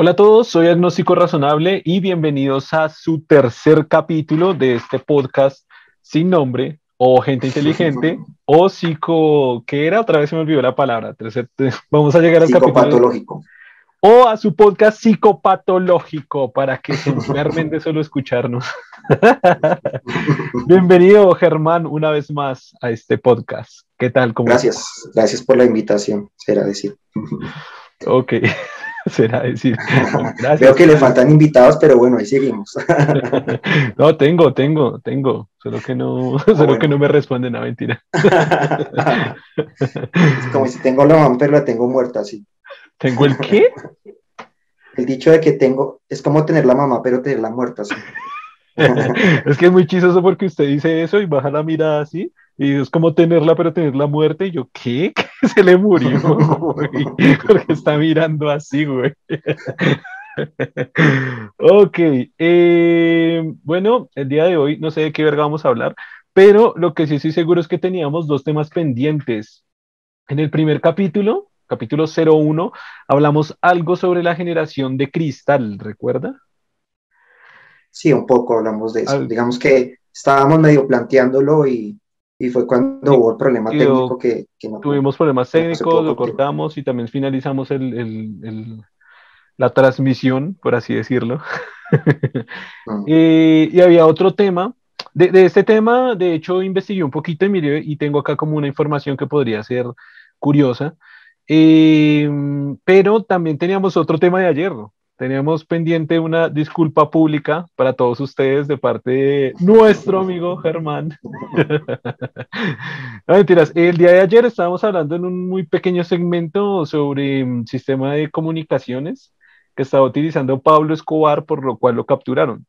Hola a todos, soy Agnóstico Razonable y bienvenidos a su tercer capítulo de este podcast sin nombre, o gente inteligente, o psico, ¿qué era? Otra vez se me olvidó la palabra. Vamos a llegar al capítulo. O a su podcast psicopatológico para que se enfermen de solo escucharnos. Bienvenido, Germán, una vez más a este podcast. ¿Qué tal? ¿Cómo gracias, gracias por la invitación, será decir. Ok. será decir. Veo que le faltan invitados, pero bueno, ahí seguimos. no, tengo, tengo, tengo. Solo que no, ah, solo que no me responden a mentira. es como si tengo la mamá, pero la tengo muerta, sí. ¿Tengo el qué? El dicho de que tengo, es como tener la mamá, pero tenerla muerta, sí. es que es muy chistoso porque usted dice eso y baja la mirada así y es como tenerla, pero tener la muerte. Y yo, ¿qué? Se le murió, Porque está mirando así, güey. ok. Eh, bueno, el día de hoy no sé de qué verga vamos a hablar, pero lo que sí estoy seguro es que teníamos dos temas pendientes. En el primer capítulo, capítulo 01, hablamos algo sobre la generación de cristal, ¿recuerda? Sí, un poco hablamos de eso. Digamos que estábamos medio planteándolo y y fue cuando hubo el problema técnico que, no Tuvimos problemas técnicos, lo cortamos y también finalizamos el, el, la transmisión, por así decirlo. Mm. y había otro tema. De, de, este tema, de hecho, investigué un poquito y miré y tengo acá como una información que podría ser curiosa. Eh, pero también teníamos otro tema de ayer, Teníamos pendiente una disculpa pública para todos ustedes de parte de nuestro amigo Germán. no mentiras, el día de ayer estábamos hablando en un muy pequeño segmento sobre un mm, sistema de comunicaciones que estaba utilizando Pablo Escobar, por lo cual lo capturaron.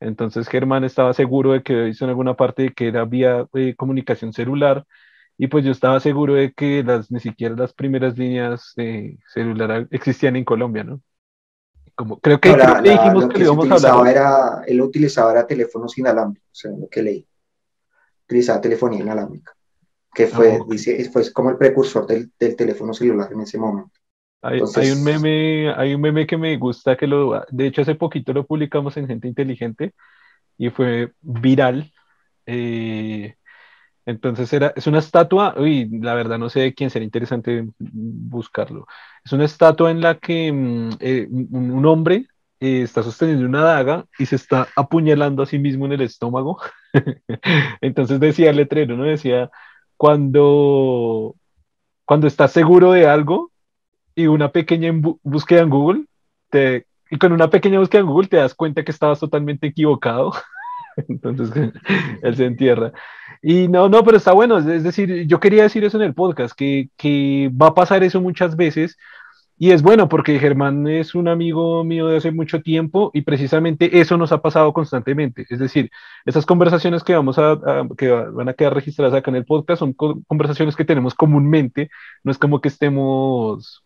Entonces Germán estaba seguro de que hizo en alguna parte de que era vía eh, comunicación celular y pues yo estaba seguro de que las, ni siquiera las primeras líneas de celular existían en Colombia, ¿no? Creo que, dijimos que, íbamos a hablar. Era, él utilizaba era teléfonos inalámbricos, o sea, lo que leí. Utilizaba telefonía inalámbrica, que fue, ah, dice, fue como el precursor del, del, teléfono celular en ese momento. Hay, hay, un meme, hay un meme que me gusta que lo, de hecho hace poquito lo publicamos en Gente Inteligente y fue viral. Eh, entonces era, es una estatua, uy, la verdad no sé de quién, sería interesante buscarlo. Es una estatua en la que mm, eh, un, hombre eh, está sosteniendo una daga y se está apuñalando a sí mismo en el estómago. Entonces decía el letrero, ¿no? Decía, cuando, cuando estás seguro de algo y una pequeña búsqueda en Google, te, y con una pequeña búsqueda en Google te das cuenta que estabas totalmente equivocado. Entonces él se entierra. Y no, no, pero está bueno. Es decir, yo quería decir eso en el podcast, que, que va a pasar eso muchas veces. Y es bueno porque Germán es un amigo mío de hace mucho tiempo y precisamente eso nos ha pasado constantemente. Es decir, esas conversaciones que, vamos a, que van a quedar registradas acá en el podcast son conversaciones que tenemos comúnmente. No es como que estemos,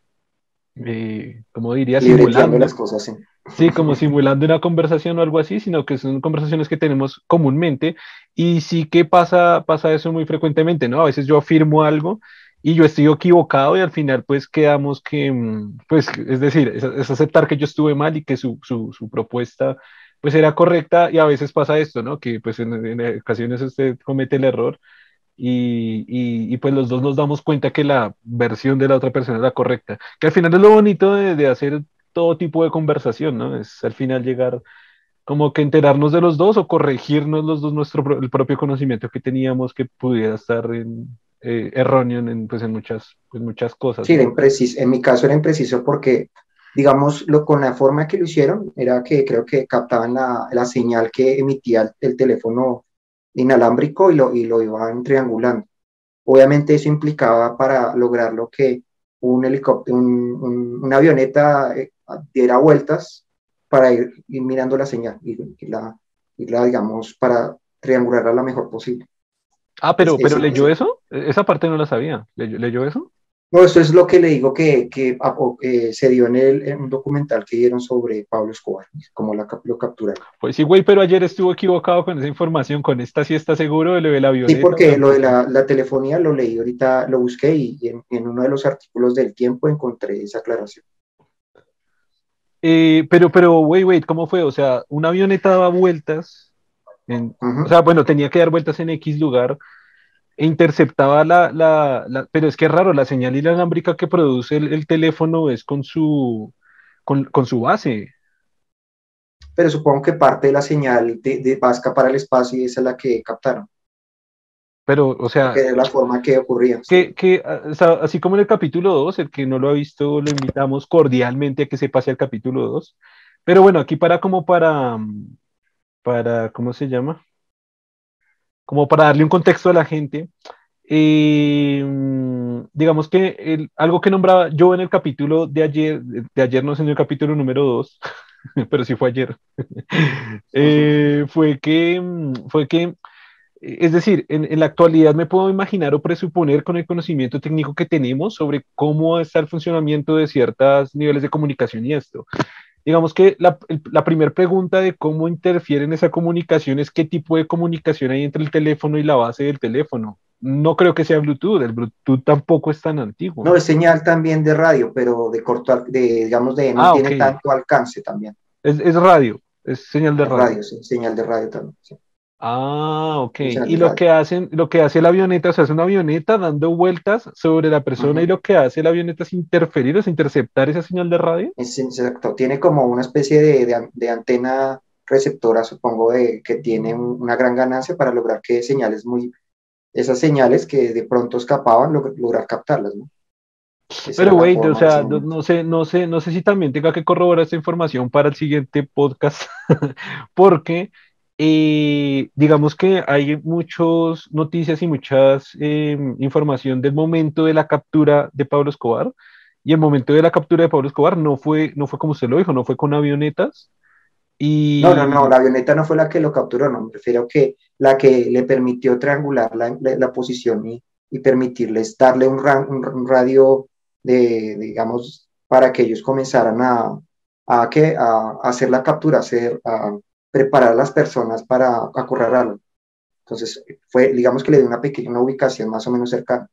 eh, como diría, simulando las cosas. Sí. Sí, como simulando una conversación o algo así, sino que son conversaciones que tenemos comúnmente y sí que pasa, pasa eso muy frecuentemente, ¿no? A veces yo afirmo algo y yo estoy equivocado y al final pues quedamos que, mm, pues, es decir, es, aceptar que yo estuve mal y que su, su, su, propuesta pues era correcta y a veces pasa esto, ¿no? Que pues en, en ocasiones usted comete el error y, y, y, pues los dos nos damos cuenta que la versión de la otra persona era correcta, que al final es lo bonito de, de hacer todo tipo de conversación, ¿no? Es al final llegar como que enterarnos de los dos o corregirnos los dos nuestro el propio conocimiento que teníamos que pudiera estar en, eh, erróneo en, pues en muchas, pues muchas cosas. Sí, en mi caso era impreciso porque, digamos, lo, con la forma que lo hicieron, era que creo que captaban la, la señal que emitía el, teléfono inalámbrico y lo, y lo iban triangulando. Obviamente eso implicaba para lograr lo que un helicóptero, un, una avioneta eh, diera vueltas para ir, mirando la señal y, la, la, digamos, para triangularla la mejor posible. Ah, pero, pero ¿leyó eso? Esa parte no la sabía. ¿Leyó, eso? No, eso es lo que le digo que, que, se dio en, el, un documental que dieron sobre Pablo Escobar, como la, lo capturaron. Pues sí, güey, pero ayer estuvo equivocado con esa información, con esta sí está seguro de lo del avión. Sí, porque lo de la, la, telefonía lo leí ahorita, lo busqué y en, en, uno de los artículos del tiempo encontré esa aclaración. Eh, pero, pero, wait, wait, ¿cómo fue? O sea, una avioneta daba vueltas, en, o sea, bueno, tenía que dar vueltas en X lugar interceptaba la, la, la, pero es que es raro, la señal inalámbrica que produce el, el teléfono es con su, con, con, su base. Pero supongo que parte de la señal de, de, va a escapar al espacio y esa es la que captaron. Pero, o sea. Que es la forma que ocurría. Que, que o sea, así como en el capítulo 2, el que no lo ha visto, lo invitamos cordialmente a que se pase al capítulo 2. Pero bueno, aquí para como para, para, ¿cómo se llama? Como para darle un contexto a la gente, eh, digamos que el, algo que nombraba yo en el capítulo de ayer, de ayer no sé en el capítulo número 2, pero sí fue ayer, eh, fue que, fue que, es decir, en, en, la actualidad me puedo imaginar o presuponer con el conocimiento técnico que tenemos sobre cómo está el funcionamiento de ciertos niveles de comunicación y esto digamos que la, la primera pregunta de cómo interfiere en esa comunicación es qué tipo de comunicación hay entre el teléfono y la base del teléfono. No creo que sea Bluetooth, el Bluetooth tampoco es tan antiguo. No, es señal también de radio, pero de corto, de, digamos, de no ah, tiene okay. tanto alcance también. Es, es, radio, es señal de radio. radio sí, señal de radio también. Sí. Ah, ok. Y lo que hacen, lo que hace la avioneta, o sea, es una avioneta dando vueltas sobre la persona uh -huh. y lo que hace la avioneta es interferir, es interceptar esa señal de radio. Es, exacto, tiene como una especie de, de, de antena receptora, supongo, de, que tiene una gran ganancia para lograr que señales muy, esas señales que de pronto escapaban, log lograr captarlas, ¿no? Esa Pero, güey, o sea, no, no, sé, no sé, no sé si también tenga que corroborar esta información para el siguiente podcast, porque digamos que hay muchas noticias y muchas eh, información del momento de la captura de Pablo Escobar. Y el momento de la captura de Pablo Escobar no fue, no fue como usted lo dijo, no fue con avionetas. Y... No, no, no, la avioneta no fue la que lo capturó, no, me refiero que la que le permitió triangular la, la, posición y, y, permitirles darle un, radio de, digamos, para que ellos comenzaran a, a, a hacer la captura, hacer, preparar a las personas para acorralarlo. Entonces, fue, digamos que le dio una pequeña una ubicación más o menos cercana.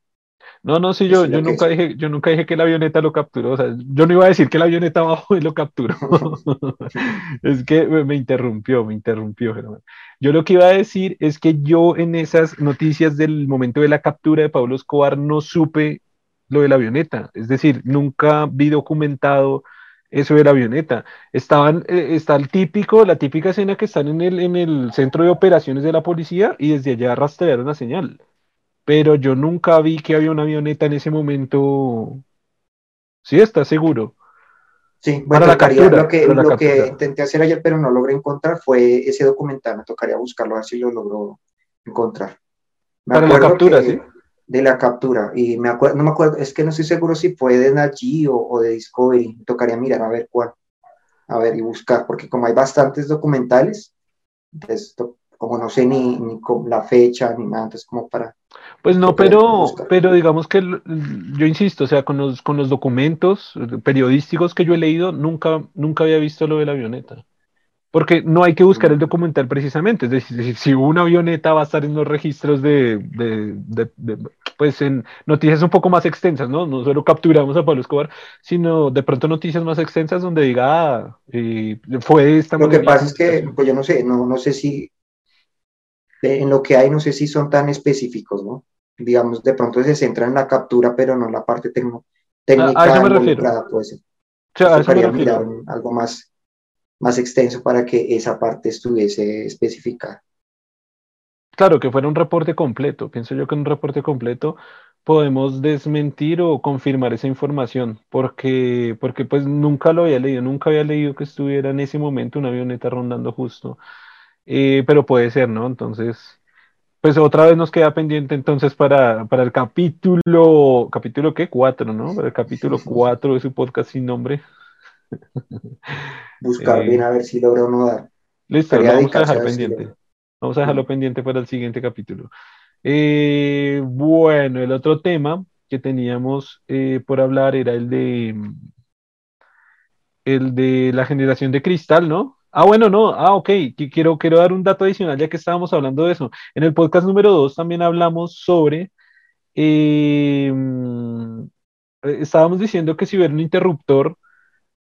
No, no, sí, yo, yo, nunca dije, yo nunca dije que la avioneta lo capturó. O sea, yo no iba a decir que la avioneta bajó y lo capturó. es que me, interrumpió, me interrumpió. Yo lo que iba a decir es que yo en esas noticias del momento de la captura de Pablo Escobar no supe lo de la avioneta. Es decir, nunca vi documentado eso de la avioneta. Estaban, eh, está el típico, la típica escena que están en el, en el centro de operaciones de la policía y desde allá rastrearon la señal. Pero yo nunca vi que había una avioneta en ese momento. Sí, está seguro. Sí, bueno, para la captura, lo que, lo que intenté hacer ayer, pero no logré encontrar, fue ese documental. Me tocaría buscarlo, a ver si lo logro encontrar. Me para la captura, que, sí de la captura. Y me acuerdo, no me acuerdo, es que no estoy seguro si fue de Naji o, o, de Discovery. Tocaría mirar a ver cuál. A ver y buscar, porque como hay bastantes documentales, entonces, como no sé ni, ni la fecha ni nada, entonces como para... Pues no, pero, pero digamos que yo insisto, o sea, con los, con los documentos periodísticos que yo he leído, nunca, nunca había visto lo de la avioneta. Porque no hay que buscar el documental precisamente, es decir, si una avioneta va a estar en los registros de, de, de, de, pues en noticias un poco más extensas, ¿no? No solo capturamos a Pablo Escobar, sino de pronto noticias más extensas donde diga, ah, eh, fue esta Lo que pasa es que, pues yo no sé, no, no sé si, en lo que hay, no sé si son tan específicos, ¿no? Digamos, de pronto se centra en la captura, pero no en la parte técnica. A, a eso me refiero. Puede ser. O sea, a eso me refiero. algo más más extenso para que esa parte estuviese especificada. Claro, que fuera un reporte completo. Pienso yo que en un reporte completo podemos desmentir o confirmar esa información, porque, porque pues nunca lo había leído, nunca había leído que estuviera en ese momento una avioneta rondando justo, eh, pero puede ser, ¿no? Entonces, pues otra vez nos queda pendiente entonces para, para el capítulo, capítulo qué, cuatro, ¿no? Para el capítulo cuatro de su podcast sin nombre. Buscar eh, bien a ver si logra o no dar. Listo, lo vamos a dejar pendiente. Si vamos a dejarlo pendiente para el siguiente capítulo. Eh, bueno, el otro tema que teníamos eh, por hablar era el de el de la generación de cristal, ¿no? Ah, bueno, no, ah, ok, quiero, quiero dar un dato adicional ya que estábamos hablando de eso. En el podcast número 2 también hablamos sobre, eh, estábamos diciendo que si hubiera un interruptor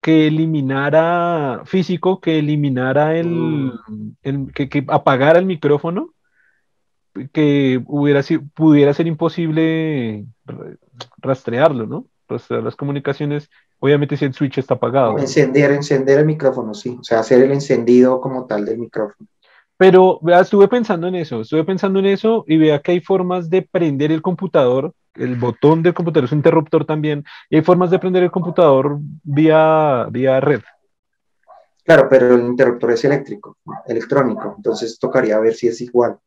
que eliminara físico, que eliminara el, Mm. el- que, que apagara el micrófono, que hubiera si- pudiera ser imposible ra- rastrearlo, ¿no? Rastrear las comunicaciones, obviamente si el switch está apagado. ¿no? Encender, encender el micrófono, sí. O sea, hacer el encendido como tal del micrófono. Pero vea, estuve pensando en eso, estuve pensando en eso y vea que hay formas de prender el computador, el botón del computador es un interruptor también, y hay formas de prender el computador vía, vía red. Claro, pero el interruptor es eléctrico, electrónico. Entonces tocaría ver si es igual.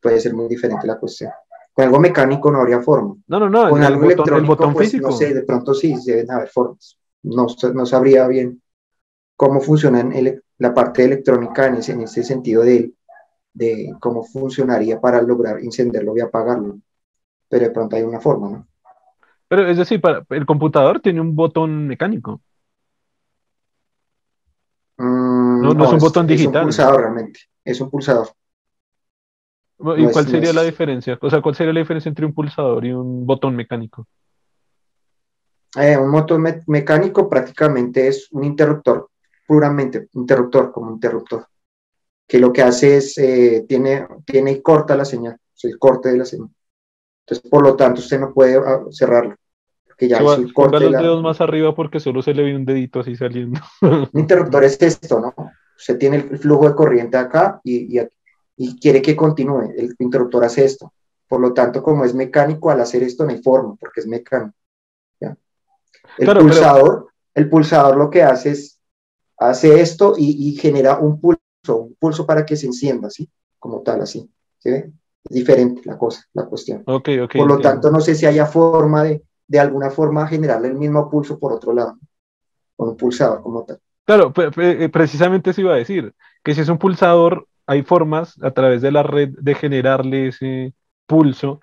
Puede ser muy diferente la cuestión. Con algo mecánico no habría forma. No, no, no, Con el algo botón, el electrónico, botón pues, físico. no sé, de pronto sí, deben haber formas. No, no sabría bien cómo funciona en ele- la parte electrónica en ese, en ese sentido de, de cómo funcionaría para lograr encenderlo y apagarlo. Pero de pronto hay una forma, ¿no? Pero es decir, para, el computador tiene un botón mecánico. Mm, No, no es un botón Es digital. un pulsador realmente. Es un pulsador. ¿Y No es- cuál sería es- la diferencia? O sea, ¿cuál sería la diferencia entre un pulsador y un botón mecánico? Eh, un me- mecánico prácticamente es un interruptor, puramente interruptor, como interruptor, que lo que hace es, eh, tiene, tiene y corta la señal, el corte de la señal. Entonces, por lo tanto, usted no puede ah, cerrarlo, porque ya es el corte de los la... dedos más arriba porque solo se le ve un dedito así saliendo. Un interruptor es esto, ¿no? Usted tiene el flujo de corriente acá y, y, aquí- y quiere que continúe, el interruptor hace esto. Por lo tanto, como es mecánico, al hacer esto no hay forma, porque es mecánico. ¿ya? El Claro, pero- pulsador, el pulsador lo que hace es, hace esto y, y genera un pulso, un pulso para que se encienda, ¿sí? Como tal, así. ¿sí? Es diferente la cosa, la cuestión. Ok, ok. Por lo tanto, no sé si haya forma de, de alguna forma generarle el mismo pulso por otro lado, con un pulsador como tal. Claro, eh, precisamente eso iba a decir, que si es un pulsador, hay formas a través de la red de generarle ese pulso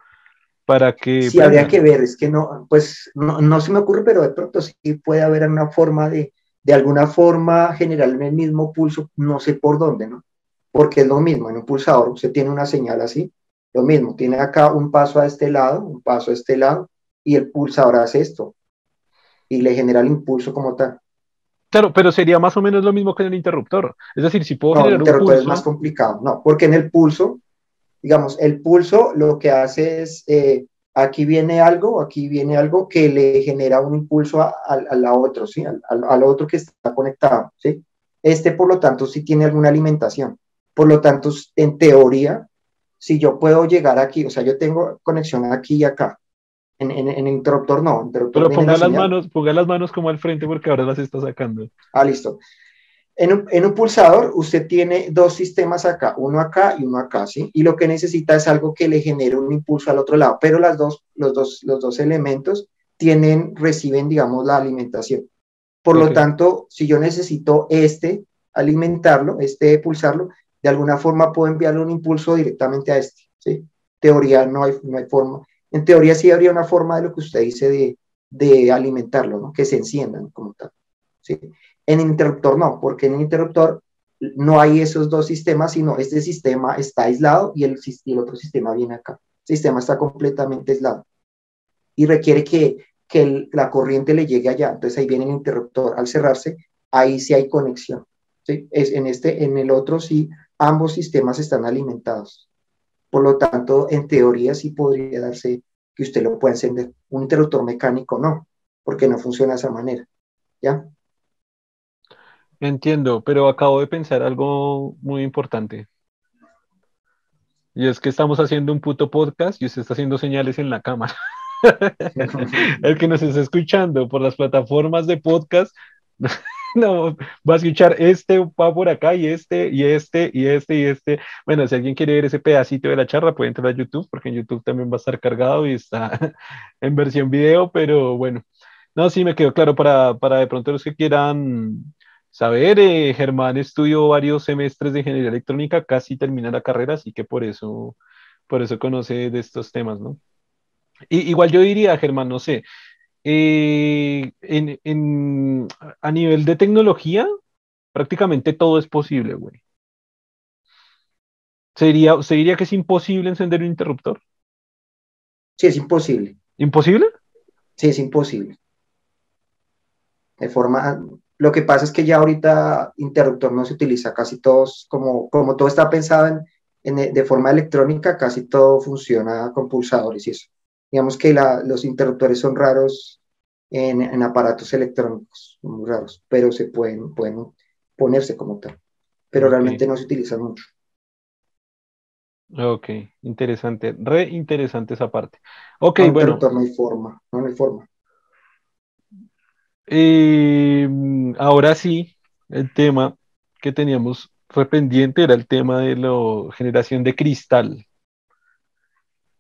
para que Sí, habría que ver, es que no, pues no, no se me ocurre, pero de pronto sí puede haber una forma de, de alguna forma generarle el mismo pulso, no sé por dónde, ¿no? Porque es lo mismo, en un pulsador usted tiene una señal así, lo mismo, tiene acá un paso a este lado, un paso a este lado, y el pulsador hace esto, y le genera el impulso como tal. Claro, pero sería más o menos lo mismo que en el interruptor. Es decir, si puedo No, el generar un interruptor es más complicado, no, porque en el pulso, digamos, el pulso lo que hace es, eh, aquí viene algo, aquí viene algo que le genera un impulso a, a- a la otro, ¿sí? Al, al- al otro que está conectado, ¿sí? Este, por lo tanto, sí tiene alguna alimentación. Por lo tanto, en teoría, si yo puedo llegar aquí, o sea, yo tengo conexión aquí y acá. En, en, en interruptor no, interruptor pero ponga la las señal. manos, ponga las manos como al frente porque ahora las está sacando. Ah, listo. En un, en un pulsador usted tiene dos sistemas acá, uno acá y uno acá, ¿sí? Y lo que necesita es algo que le genere un impulso al otro lado, pero las dos, los, dos, los dos elementos tienen, reciben, digamos, la alimentación. Por lo tanto, si yo necesito este alimentarlo, este pulsarlo, de alguna forma puedo enviarle un impulso directamente a este, ¿sí? Teoría no hay, no hay forma. En teoría sí habría una forma de lo que usted dice de, de alimentarlo, ¿no? Que se enciendan como tal, ¿sí? En interruptor no, porque en interruptor no hay esos dos sistemas, sino este sistema está aislado y el, y otro sistema viene acá. El sistema está completamente aislado y requiere que, la corriente le llegue allá. Entonces ahí viene el interruptor. Al cerrarse, ahí sí hay conexión. en, este, en el otro sí, ambos sistemas están alimentados. Por lo tanto, en teoría sí podría darse que usted lo pueda encender. Un interruptor mecánico no, porque no funciona de esa manera. ¿Ya? Entiendo, pero acabo de pensar algo muy importante. Y es que estamos haciendo un puto podcast y usted está haciendo señales en la cámara. El que nos está escuchando por las plataformas de podcast, no, va a escuchar este va por acá y este y este y este y este. Bueno, si alguien quiere ver ese pedacito de la charla, puede entrar a YouTube, porque en YouTube también va a estar cargado y está en versión video, pero bueno. No, sí me quedó claro para, para de pronto los que quieran saber, eh, Germán estudió varios semestres de ingeniería electrónica, casi termina la carrera, así que por eso, por eso conoce de estos temas, ¿no? Y, igual yo diría, Germán, no sé, eh, en, en- a nivel de tecnología, prácticamente todo es posible, güey. ¿Sería, ¿usted diría que es imposible encender un interruptor? Sí, es imposible. ¿Imposible? Sí, es imposible. De forma, lo que pasa es que ya ahorita interruptor no se utiliza, casi todos, como, como todo está pensado en, de forma electrónica, casi todo funciona con pulsadores y eso. Digamos que los interruptores son raros en, aparatos electrónicos, muy raros, pero se pueden, pueden ponerse como tal, pero realmente no se utilizan mucho. Ok, interesante, re interesante esa parte. Ok, bueno. No hay forma, no hay forma. Em, ahora sí, el tema que teníamos rependiente era el tema de la generación de cristal.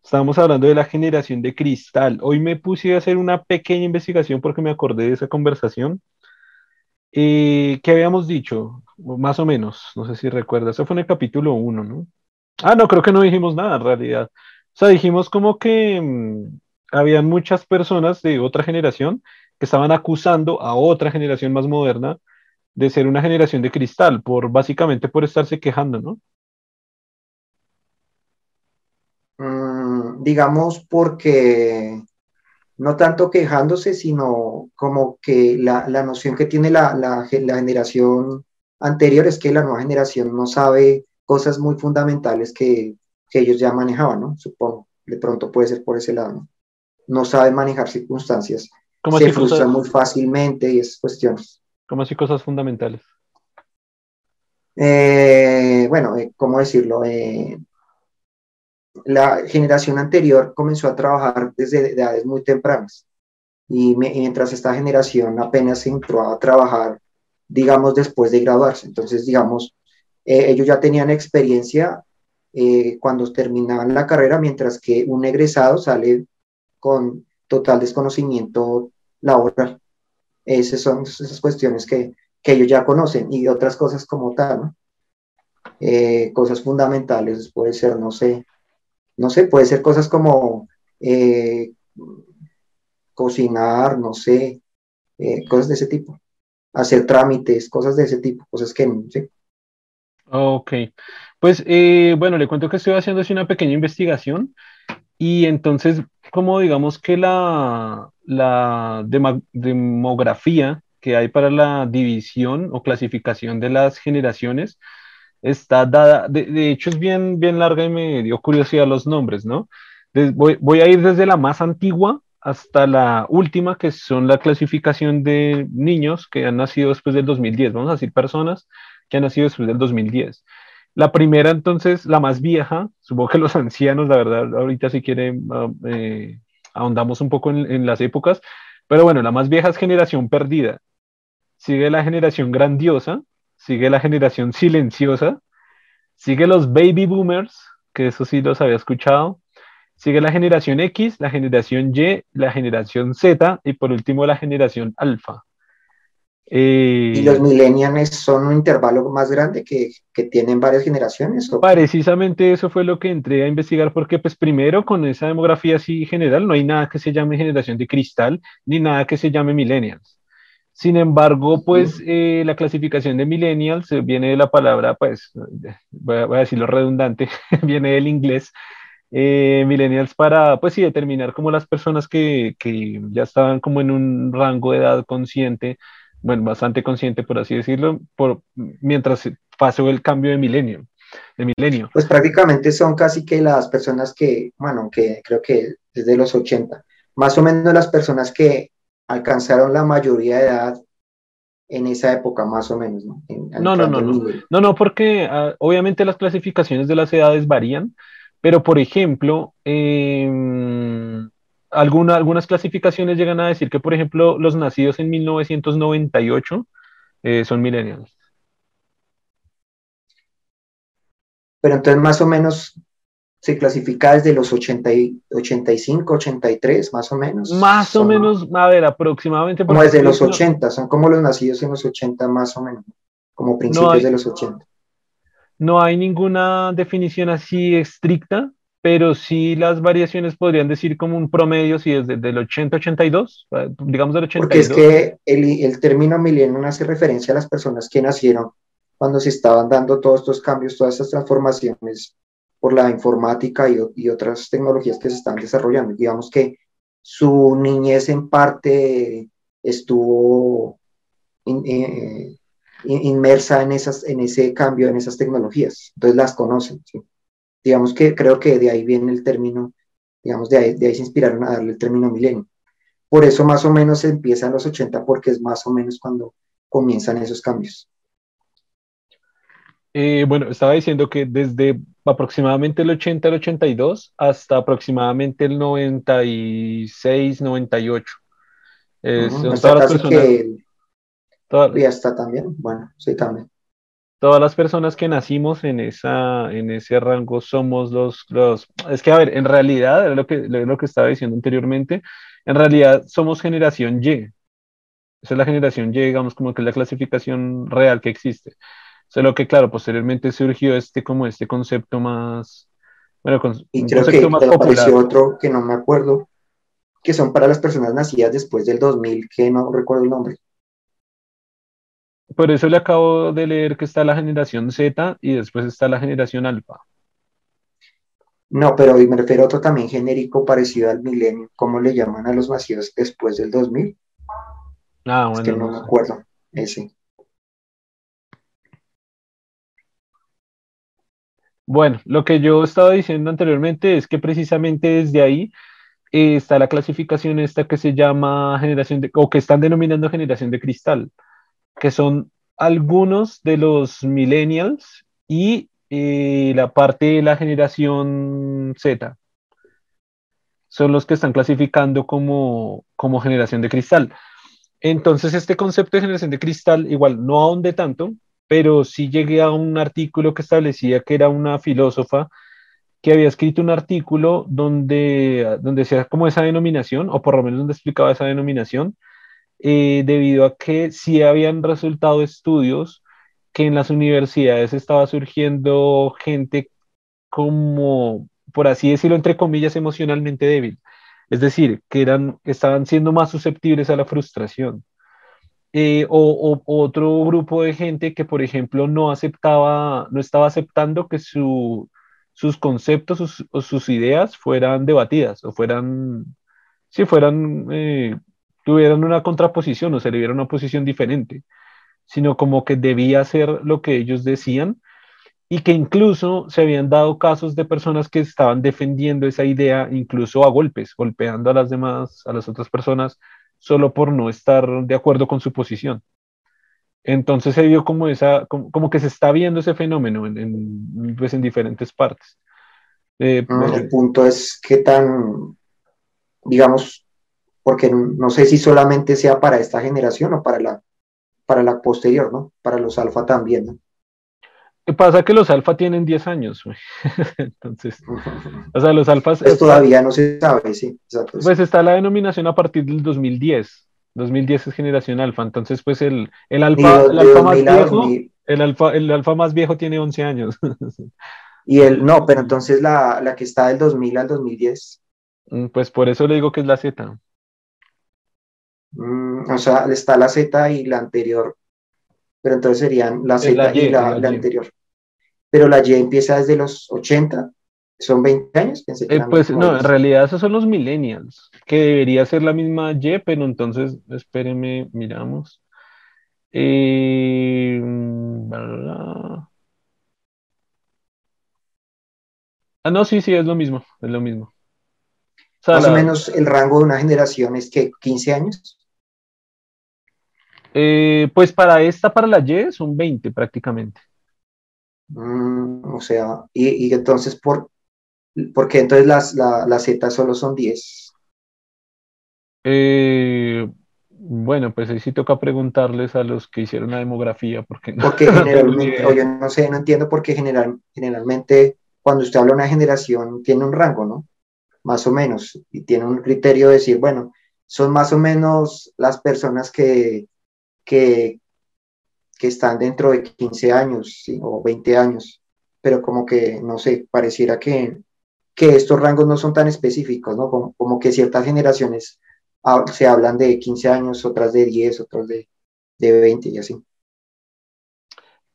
Estábamos hablando de la generación de cristal. Hoy me puse a hacer una pequeña investigación porque me acordé de esa conversación. Eh, ¿Qué habíamos dicho? Más o menos, no sé si recuerdas. Eso fue en el capítulo 1, ¿no? Ah, no, creo que no dijimos nada en realidad. O sea, dijimos como que mm, habían muchas personas de otra generación que estaban acusando a otra generación más moderna de ser una generación de cristal, por básicamente por estarse quejando, ¿no? Mm, digamos porque no tanto quejándose, sino como que la, noción que tiene la, la, generación anterior es que la nueva generación no sabe cosas muy fundamentales que, ellos ya manejaban, ¿no? Supongo, de pronto puede ser por ese lado, ¿no? No saben manejar circunstancias, se frustran muy fácilmente y esas cuestiones. ¿Cómo así cosas fundamentales? Eh, bueno, eh, ¿cómo decirlo? Eh, la generación anterior comenzó a trabajar desde edades muy tempranas y, mientras esta generación apenas entró a trabajar, digamos, después de graduarse. Entonces, digamos, eh, ellos ya tenían experiencia eh, cuando terminaban la carrera, mientras que un egresado sale con total desconocimiento laboral. Esas son esas cuestiones que, que ellos ya conocen y otras cosas como tal, ¿no? Eh, cosas fundamentales, puede ser, no sé, no sé, puede ser cosas como cocinar, no sé, cosas de ese tipo, hacer trámites, cosas de ese tipo, cosas que, sé. Ok, pues eh, bueno, le cuento que estoy haciendo así una pequeña investigación y entonces, como digamos que la, la demografía que hay para la división o clasificación de las generaciones está dada, de, hecho es bien, bien larga y me dio curiosidad los nombres, ¿no? voy, a ir desde la más antigua hasta la última, que son la clasificación de niños que han nacido después del 2010, vamos a decir personas que han nacido después del 2010. La primera, entonces, la más vieja, supongo que los ancianos, la verdad, ahorita si quieren, ah, eh, ahondamos un poco en, las épocas, pero bueno, la más vieja es generación perdida. Sigue la generación grandiosa, sigue la generación silenciosa, sigue los baby boomers, que eso sí los había escuchado, sigue la generación X, la generación Y, la generación Z y por último la generación alfa. ¿Y los millennials son un intervalo más grande que, que tienen varias generaciones? Precisamente eso fue lo que entré a investigar, porque pues primero con esa demografía así general no hay nada que se llame generación de cristal, ni nada que se llame millennials. Sin embargo, pues eh, la clasificación de millennials viene de la palabra, pues, voy a, decirlo redundante, viene del inglés, eh, millennials para, pues sí, determinar como las personas que, que ya estaban como en un rango de edad consciente, bueno, bastante consciente, por así decirlo, por, mientras pasó el cambio de milenio. De milenio. Pues prácticamente son casi que las personas que, bueno, que creo que desde los 80, más o menos las personas que alcanzaron la mayoría de edad en esa época, más o menos, ¿no? no, no, no, no, no, no, porque ah, obviamente las clasificaciones de las edades varían, pero por ejemplo, eh, algunas clasificaciones llegan a decir que, por ejemplo, los nacidos en 1998 eh, son millennials. Pero entonces más o menos se clasifica desde los 80 y 85, 83, más o menos. Más o menos, a ver, aproximadamente. Como desde los 80, son como los nacidos en los 80 más o menos, como principios de los 80. No hay ninguna definición así estricta, pero sí las variaciones podrían decir como un promedio, si es del 80-82, digamos del 82. Porque es que el, el término milenio hace referencia a las personas que nacieron cuando se estaban dando todos estos cambios, todas estas transformaciones por la informática y, y otras tecnologías que se están desarrollando. Digamos que su niñez en parte estuvo eh, inmersa en, esas, en ese cambio, en esas tecnologías. Entonces las conocen. Digamos que creo que de ahí viene el término, digamos, de ahí, de ahí se inspiraron a darle el término milenio. Por eso más o menos se empieza en los 80 porque es más o menos cuando comienzan esos cambios. Eh, bueno, estaba diciendo que desde aproximadamente el 80 al 82 hasta aproximadamente el 96, 98. Eh, son todas las personas, que ya está también, bueno, sí, también. Todas las personas que nacimos en, esa, en ese rango somos los, los... Es que, a ver, en realidad, lo que, lo que estaba diciendo anteriormente, en realidad somos generación Y. Esa es la generación Y, digamos, como que es la clasificación real que existe. Solo que, claro, posteriormente surgió este como este concepto más, bueno, con, y creo que más apareció otro que no me acuerdo, que son para las personas nacidas después del 2000, que no recuerdo el nombre. Por eso le acabo de leer que está la generación Z y después está la generación alfa. No, pero me refiero a otro también genérico parecido al milenio. ¿Cómo le llaman a los nacidos después del 2000? Ah, bueno. Es que no me acuerdo. Ese. Bueno, lo que yo estaba diciendo anteriormente es que precisamente desde ahí eh, está la clasificación esta que se llama generación de, o que están denominando generación de cristal, que son algunos de los millennials y eh, la parte de la generación Z. Son los que están clasificando como, como generación de cristal. Entonces, este concepto de generación de cristal, igual no ahonde tanto, pero sí llegué a un artículo que establecía que era una filósofa que había escrito un artículo donde, donde como esa denominación, o por lo menos donde explicaba esa denominación, eh, debido a que sí habían resultado estudios que en las universidades estaba surgiendo gente como, por así decirlo, entre comillas, emocionalmente débil. Es decir, que eran, estaban siendo más susceptibles a la frustración. Eh, o, otro grupo de gente que, por ejemplo, no aceptaba, no estaba aceptando que sus conceptos sus, o sus ideas fueran debatidas o fueran, si fueran, eh, tuvieran una contraposición o se le diera una posición diferente, sino como que debía ser lo que ellos decían y que incluso se habían dado casos de personas que estaban defendiendo esa idea incluso a golpes, golpeando a las demás, a las otras personas solo por no estar de acuerdo con su posición. Entonces se vio como esa, como, que se está viendo ese fenómeno en, pues en diferentes partes. Eh, mm, el punto es qué tan, digamos, porque no sé si solamente sea para esta generación o para la, para la posterior, ¿no? Para los alfa también, ¿no? pasa que los alfa tienen 10 años, entonces, o sea, los alfas... Pues todavía no se sabe, sí. Pues está la denominación a partir del 2010. 2010 es generación alfa, entonces pues el, el alfa, el alfa más viejo, el alfa, el alfa más viejo tiene 11 años. y el, no, pero entonces la, la que está del 2000 al 2010. Mm, pues por eso le digo que es la Z. Mm, o sea, está la Z y la anterior, pero entonces serían la Z y, la, anterior pero la Y empieza desde los 80, son 20 años. Eh, pues no, en realidad esos son los millennials, que debería ser la misma Y, pero entonces, espérenme, miramos. Eh, ah, no, sí, sí, es lo mismo, es lo mismo. Más o menos el rango de una generación es que 15 años. Eh, pues para esta, para la Y, son 20 prácticamente. Mm, o sea, y, entonces, ¿por, ¿por qué entonces las, la, la Z solo son 10? Eh, bueno, pues ahí sí toca preguntarles a los que hicieron la demografía, porque no, porque generalmente, o yo no sé, no entiendo por qué general, generalmente cuando usted habla de una generación tiene un rango, ¿no? Más o menos, y tiene un criterio de decir, bueno, son más o menos las personas que, que, están dentro de 15 años o 20 años, pero como que, no sé, pareciera que, que estos rangos no son tan específicos, ¿no? Como, que ciertas generaciones se hablan de 15 años, otras de 10, otras de, de 20 y así.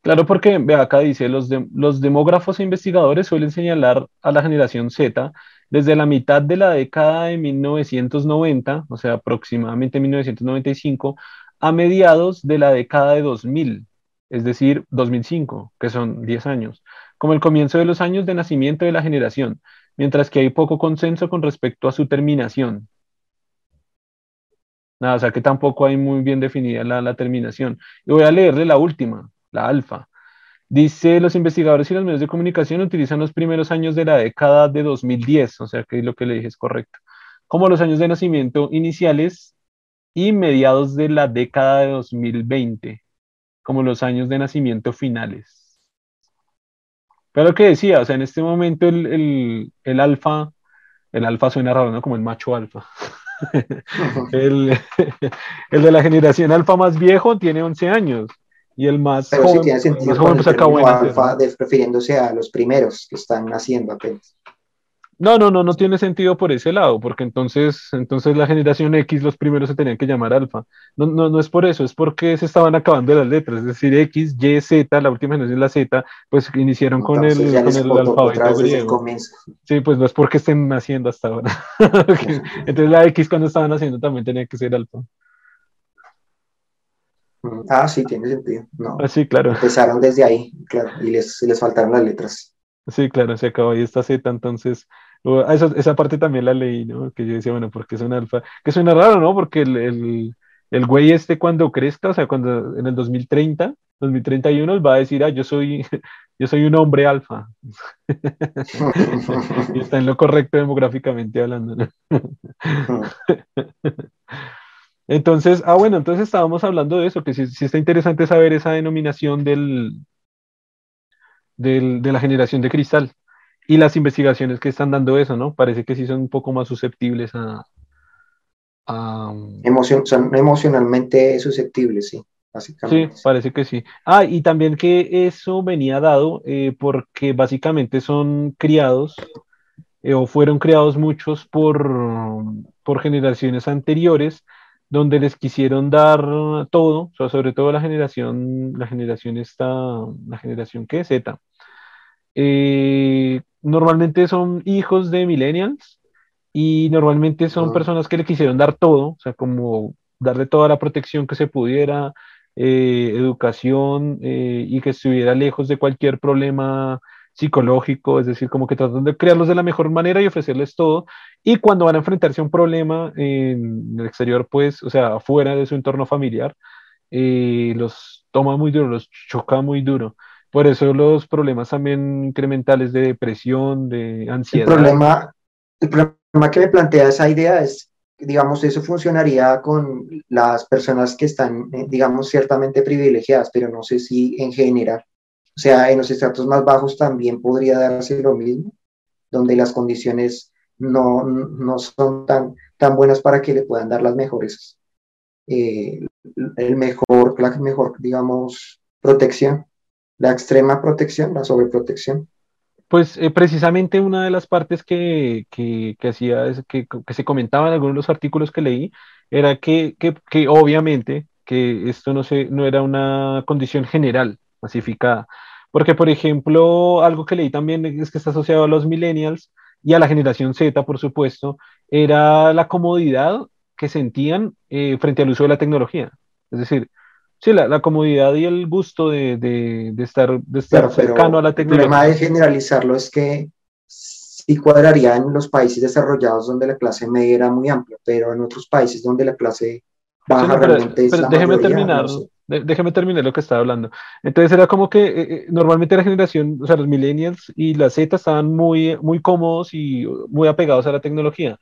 Claro, porque ve acá dice, los, los demógrafos e investigadores suelen señalar a la generación Z desde la mitad de la década de 1990, o sea, aproximadamente 1995, a mediados de la década de 2000, es decir, 2005, que son 10 años, como el comienzo de los años de nacimiento de la generación, mientras que hay poco consenso con respecto a su terminación. Nada, o sea que tampoco hay muy bien definida la, terminación. Y voy a leerle la última, la alfa. Dice, los investigadores y los medios de comunicación utilizan los primeros años de la década de 2010, o sea que lo que le dije es correcto, como los años de nacimiento iniciales y mediados de la década de 2020, como los años de nacimiento finales. Pero lo que decía, o sea, en este momento el, el, el alfa, el alfa suena raro, ¿no? Como el macho alfa. el, el de la generación alfa más viejo tiene 11 años y el más Pero joven, sí tiene sentido más joven, pues alfa, refiriéndose a los primeros que están naciendo apenas. No, no, no, no tiene sentido por ese lado, porque entonces, entonces la generación X, los primeros se tenían que llamar alfa. No, no, no es por eso, es porque se estaban acabando las letras, es decir, X, Y, Z, la última generación la Z, pues iniciaron con el, con el alfabeto griego. Sí, pues no es porque estén naciendo hasta ahora. entonces la X cuando estaban naciendo también tenía que ser alfa. Ah, sí, tiene sentido. No. Ah, sí, claro. Empezaron desde ahí, claro, y les, les faltaron las letras. Sí, claro, se acabó ahí esta Z, entonces, esa, esa, parte también la leí, ¿no? Que yo decía, bueno, porque es un alfa, que suena raro, ¿no? Porque el, el, el güey este cuando crezca, o sea, cuando en el 2030, 2031, va a decir, ah, yo soy, yo soy un hombre alfa. y está en lo correcto demográficamente hablando, ¿no? Entonces, ah, bueno, entonces estábamos hablando de eso, que sí, sí está interesante saber esa denominación del, del, de la generación de cristal y las investigaciones que están dando eso, ¿no? Parece que sí son un poco más susceptibles a... a Emocion, son emocionalmente susceptibles, sí. Básicamente. Sí, parece que sí. Ah, y también que eso venía dado eh, porque básicamente son criados eh, o fueron criados muchos por, por generaciones anteriores donde les quisieron dar todo, o sea, sobre todo la generación, la generación esta, la generación que Z. Eh, normalmente son hijos de millennials y normalmente son personas que le quisieron dar todo, o sea, como darle toda la protección que se pudiera, eh, educación eh, y que estuviera lejos de cualquier problema psicológico, es decir, como que tratan de crearlos de la mejor manera y ofrecerles todo. Y cuando van a enfrentarse a un problema en el exterior, pues, o sea, afuera de su entorno familiar, eh, los toma muy duro, los choca muy duro. Por eso los problemas también incrementales de depresión, de ansiedad. El problema, el problema que me plantea esa idea es, digamos, eso funcionaría con las personas que están, eh, digamos, ciertamente privilegiadas, pero no sé si en general o sea, en los estratos más bajos también podría darse lo mismo, donde las condiciones no, no son tan, tan buenas para que le puedan dar las mejores, eh, el mejor, la mejor, digamos, protección, la extrema protección, la sobreprotección. Pues eh, precisamente una de las partes que, que, que hacía, que, que, se comentaba en algunos de los artículos que leí, era que, obviamente que esto no, se, no era una condición general, masificada. Porque, por ejemplo, algo que leí también es que está asociado a los millennials y a la generación Z, por supuesto, era la comodidad que sentían eh, frente al uso de la tecnología. Es decir, sí, la, la comodidad y el gusto de, de, de estar, de estar cercano a la tecnología. El problema de generalizarlo es que sí cuadraría en los países desarrollados donde la clase media era muy amplia, pero en otros países donde la clase baja Sí, no, pero- realmente es pero la déjeme mayoría, terminar. no sé. Déjeme terminar lo que estaba hablando. Entonces era como que eh, eh, normalmente la generación, o sea, los millennials y la Z estaban muy, muy cómodos y muy apegados a la tecnología.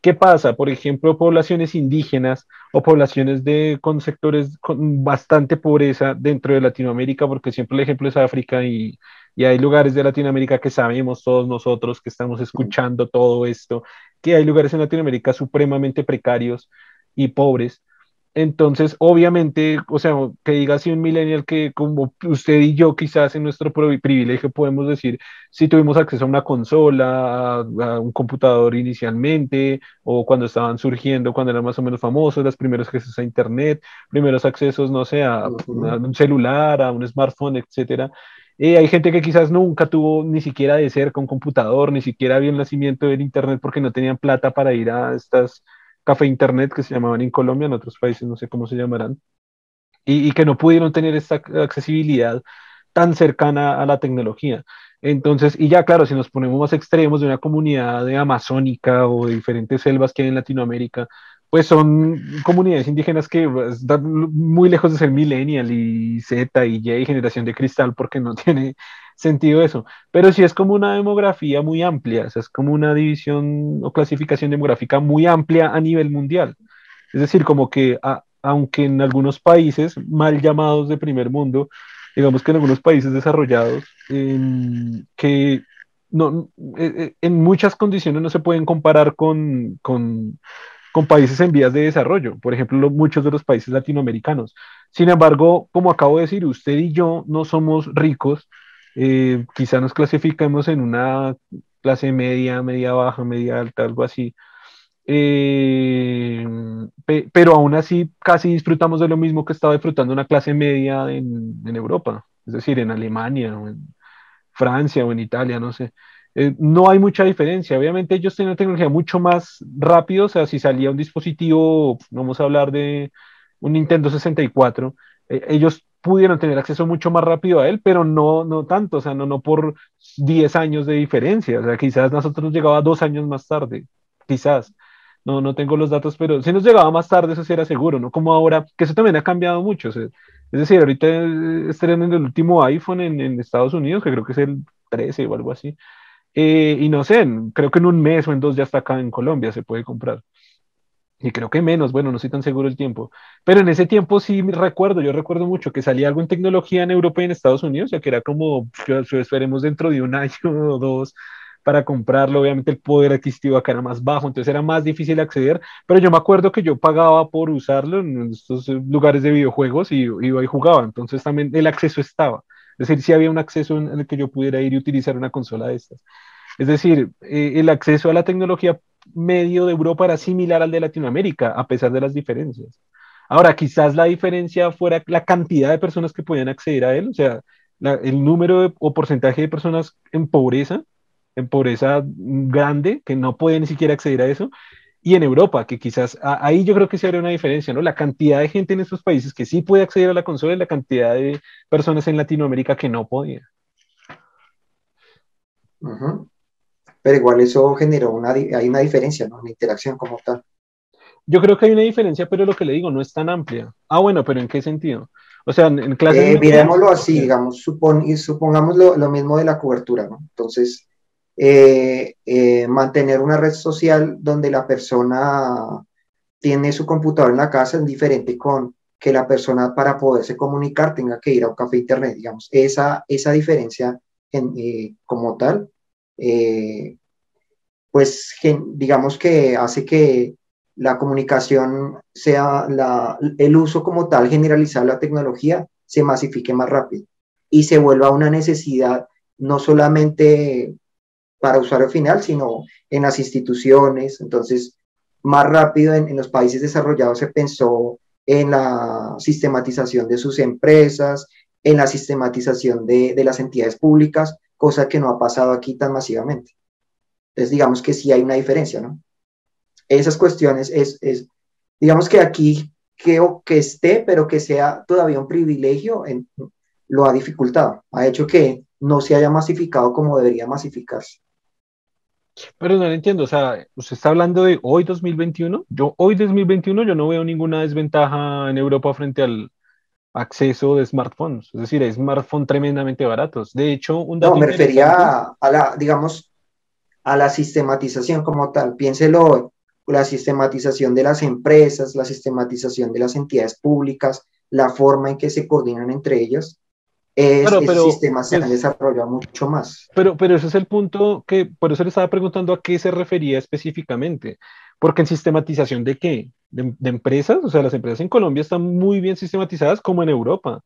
¿Qué pasa? Por ejemplo, poblaciones indígenas o poblaciones de, con sectores con bastante pobreza dentro de Latinoamérica, porque siempre el ejemplo es África y, y hay lugares de Latinoamérica que sabemos todos nosotros que estamos escuchando todo esto, que hay lugares en Latinoamérica supremamente precarios y pobres. Entonces, obviamente, o sea, que diga así un millennial que como usted y yo quizás en nuestro pri- privilegio podemos decir, si tuvimos acceso a una consola, a, a un computador inicialmente, o cuando estaban surgiendo, cuando eran más o menos famosos, los primeros accesos a internet, primeros accesos, no sé, a, un celular, a un smartphone, etcétera. Eh, hay gente que quizás nunca tuvo ni siquiera de cerca un computador, ni siquiera vio el nacimiento del internet porque no tenían plata para ir a estas café internet que se llamaban en Colombia, en otros países no sé cómo se llamarán. y, que no pudieron tener esta accesibilidad tan cercana a la tecnología. Entonces, y ya claro, si nos ponemos más extremos de una comunidad de amazónica o de diferentes selvas que hay en Latinoamérica, pues son comunidades indígenas que pues, están muy lejos de ser millennial y Z y Y generación de cristal porque no tiene sentido eso. Pero sí es como una demografía muy amplia, o sea, es como una división o clasificación demográfica muy amplia a nivel mundial. Es decir, como que aunque en algunos países mal llamados de primer mundo, digamos que en algunos países desarrollados, que no, eh, eh, en muchas condiciones no se pueden comparar con, con con países en vías de desarrollo, por ejemplo, muchos de los países latinoamericanos. Sin embargo, como acabo de decir, usted y yo no somos ricos, eh, quizá nos clasificamos en una clase media, media baja, media alta, algo así. Eh, pero aún así casi disfrutamos de lo mismo que estaba disfrutando una clase media en, en Europa, es decir, en Alemania o en Francia o en Italia, no sé. Eh, no hay mucha diferencia. Obviamente ellos tienen tecnología mucho más rápido, o sea, si salía un dispositivo, vamos a hablar de un Nintendo 64, eh, ellos pudieron tener acceso mucho más rápido a él, pero no, no tanto, o sea, no, no por 10 años de diferencia, o sea, quizás nosotros nos llegaba dos años más tarde, quizás. No, no tengo los datos, pero si nos llegaba más tarde, eso sí era seguro, ¿no? Como ahora, que eso también ha cambiado mucho. es decir, ahorita en el último iPhone en, en Estados Unidos, que creo que es el 13 o algo así. Eh, y no sé, creo que en un mes o en dos ya está acá en Colombia, se puede comprar. Y creo que menos, bueno, no estoy tan seguro el tiempo. Pero en ese tiempo sí recuerdo, yo recuerdo mucho que salía algo en tecnología en Europa y en Estados Unidos, ya que era como, esperemos dentro de un año o dos para comprarlo. Obviamente el poder adquisitivo acá era más bajo, entonces era más difícil acceder. Pero yo me acuerdo que yo pagaba por usarlo en estos lugares de videojuegos y iba y jugaba. Entonces también el acceso estaba. Es decir, si había un acceso en el que yo pudiera ir y utilizar una consola de estas. Es decir, eh, el acceso a la tecnología medio de Europa era similar al de Latinoamérica, a pesar de las diferencias. Ahora, quizás la diferencia fuera la cantidad de personas que podían acceder a él, o sea, el número o porcentaje de personas en pobreza, en pobreza grande, que no pueden ni siquiera acceder a eso, y en Europa, que quizás ahí yo creo que sí habría una diferencia, ¿no? La cantidad de gente en estos países que sí puede acceder a la consola y la cantidad de personas en Latinoamérica que no podía. Pero igual eso generó una, hay una diferencia, ¿no? Una interacción como tal. Yo creo que hay una diferencia, pero lo que le digo no es tan amplia. Ah, bueno, pero ¿en qué sentido? O sea, en, clase... Eh, miremoslo así, digamos, supon, supongamos lo, lo mismo de la cobertura, ¿no? Entonces, eh, eh, mantener una red social donde la persona tiene su computador en la casa es diferente con que la persona para poderse comunicar tenga que ir a un café internet, digamos. Esa, esa diferencia en, eh, como tal, pues digamos que hace que la comunicación sea el uso como tal generalizado de la tecnología se masifique más rápido y se vuelva una necesidad no solamente para usuario final, sino en las instituciones. Entonces, más rápido en, los países desarrollados se pensó en la sistematización de sus empresas, en la sistematización de, las entidades públicas, cosa que no ha pasado aquí tan masivamente. Entonces, digamos que sí hay una diferencia, ¿no? Esas cuestiones es, es digamos que aquí que, que esté, pero que sea todavía un privilegio, en, lo ha dificultado, ha hecho que no se haya masificado como debería masificarse. Pero no lo entiendo, o sea, usted está hablando de hoy 2021. Yo hoy 2021 yo no veo ninguna desventaja en Europa frente al acceso de smartphones. Es decir, hay smartphones tremendamente baratos. De hecho, un dato No, me refería a, la, digamos, a la sistematización como tal. Piénselo, la sistematización de las empresas, la sistematización de las entidades públicas, la forma en que se coordinan entre ellas es, pero, sistemas se han desarrollado mucho más. Pero, pero ese es el punto que, por eso le estaba preguntando a qué se refería específicamente. Porque en sistematización de qué? De, empresas, o sea, las empresas en Colombia están muy bien sistematizadas como en Europa.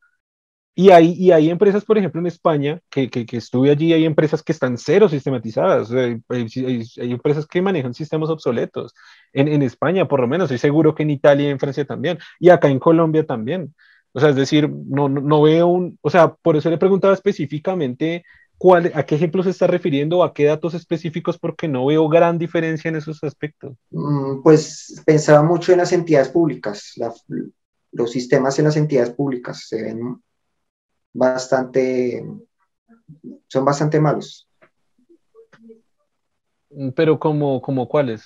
Y hay, y hay empresas, por ejemplo, en España, que, que, que estuve allí, hay empresas que están cero sistematizadas. hay, hay, empresas que manejan sistemas obsoletos. En, en España, por lo menos, estoy seguro que en Italia y en Francia también. Y acá en Colombia también. O sea, es decir, no, no, veo un, o sea, por eso le preguntaba específicamente cuál, a qué ejemplos se está refiriendo, a qué datos específicos, porque no veo gran diferencia en esos aspectos. Mm, pues pensaba mucho en las entidades públicas, los sistemas en las entidades públicas se ven bastante, son bastante malos. Pero como, como cuáles?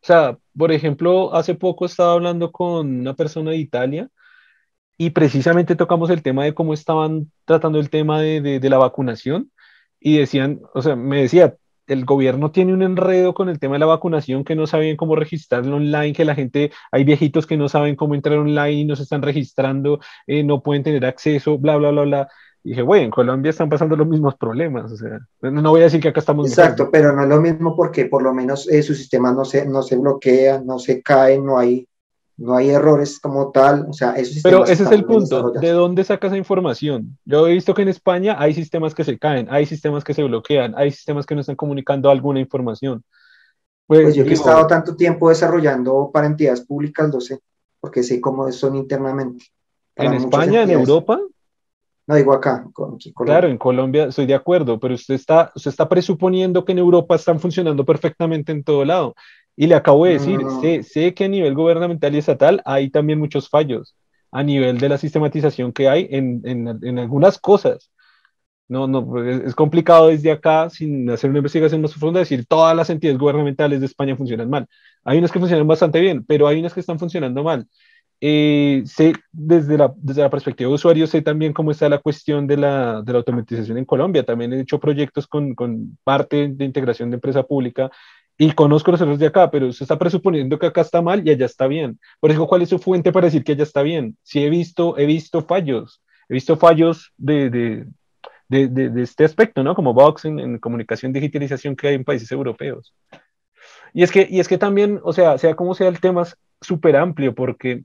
O sea, por ejemplo, hace poco estaba hablando con una persona de Italia y precisamente tocamos el tema de cómo estaban tratando el tema de, de, la vacunación y decían, o sea, me decía, el gobierno tiene un enredo con el tema de la vacunación que no sabían cómo registrarlo online, que la gente, hay viejitos que no saben cómo entrar online y no se están registrando, eh, no pueden tener acceso, bla, bla, bla, bla. Y dije, bueno, en Colombia están pasando los mismos problemas, o sea, no voy a decir que acá estamos... Exacto, pero no es lo mismo porque por lo menos eh, su sistema no se, no se bloquea, no se cae, no hay no hay errores como tal, o sea, esos Pero ese es el punto, ¿de dónde saca esa información? Yo he visto que en España hay sistemas que se caen, hay sistemas que se bloquean, hay sistemas que no están comunicando alguna información. Pues, pues yo he estado tanto tiempo desarrollando para entidades públicas, lo sé, porque sé cómo son internamente. ¿En España, en Europa? No, digo acá. claro, en Colombia estoy de acuerdo, pero usted está, usted está presuponiendo que en Europa están funcionando perfectamente en todo lado. Y le acabo de decir, sé, sé, que a nivel gubernamental y estatal hay también muchos fallos a nivel de la sistematización que hay en, en, en algunas cosas. No, no, es, complicado desde acá, sin hacer una investigación más profunda, decir todas las entidades gubernamentales de España funcionan mal. Hay unas que funcionan bastante bien, pero hay unas que están funcionando mal. Eh, sé, desde la, desde la perspectiva de usuario, sé también cómo está la cuestión de la, de la automatización en Colombia. También he hecho proyectos con, con parte de integración de empresa pública y conozco los errores de acá, pero usted está presuponiendo que acá está mal y allá está bien. Por eso, ¿cuál es su fuente para decir que allá está bien? Si he visto, he visto fallos, he visto fallos de, de, de, de este aspecto, ¿no? Como Vox en, comunicación, digitalización que hay en países europeos. Y es que, y es que también, o sea, sea como sea, el tema es súper amplio porque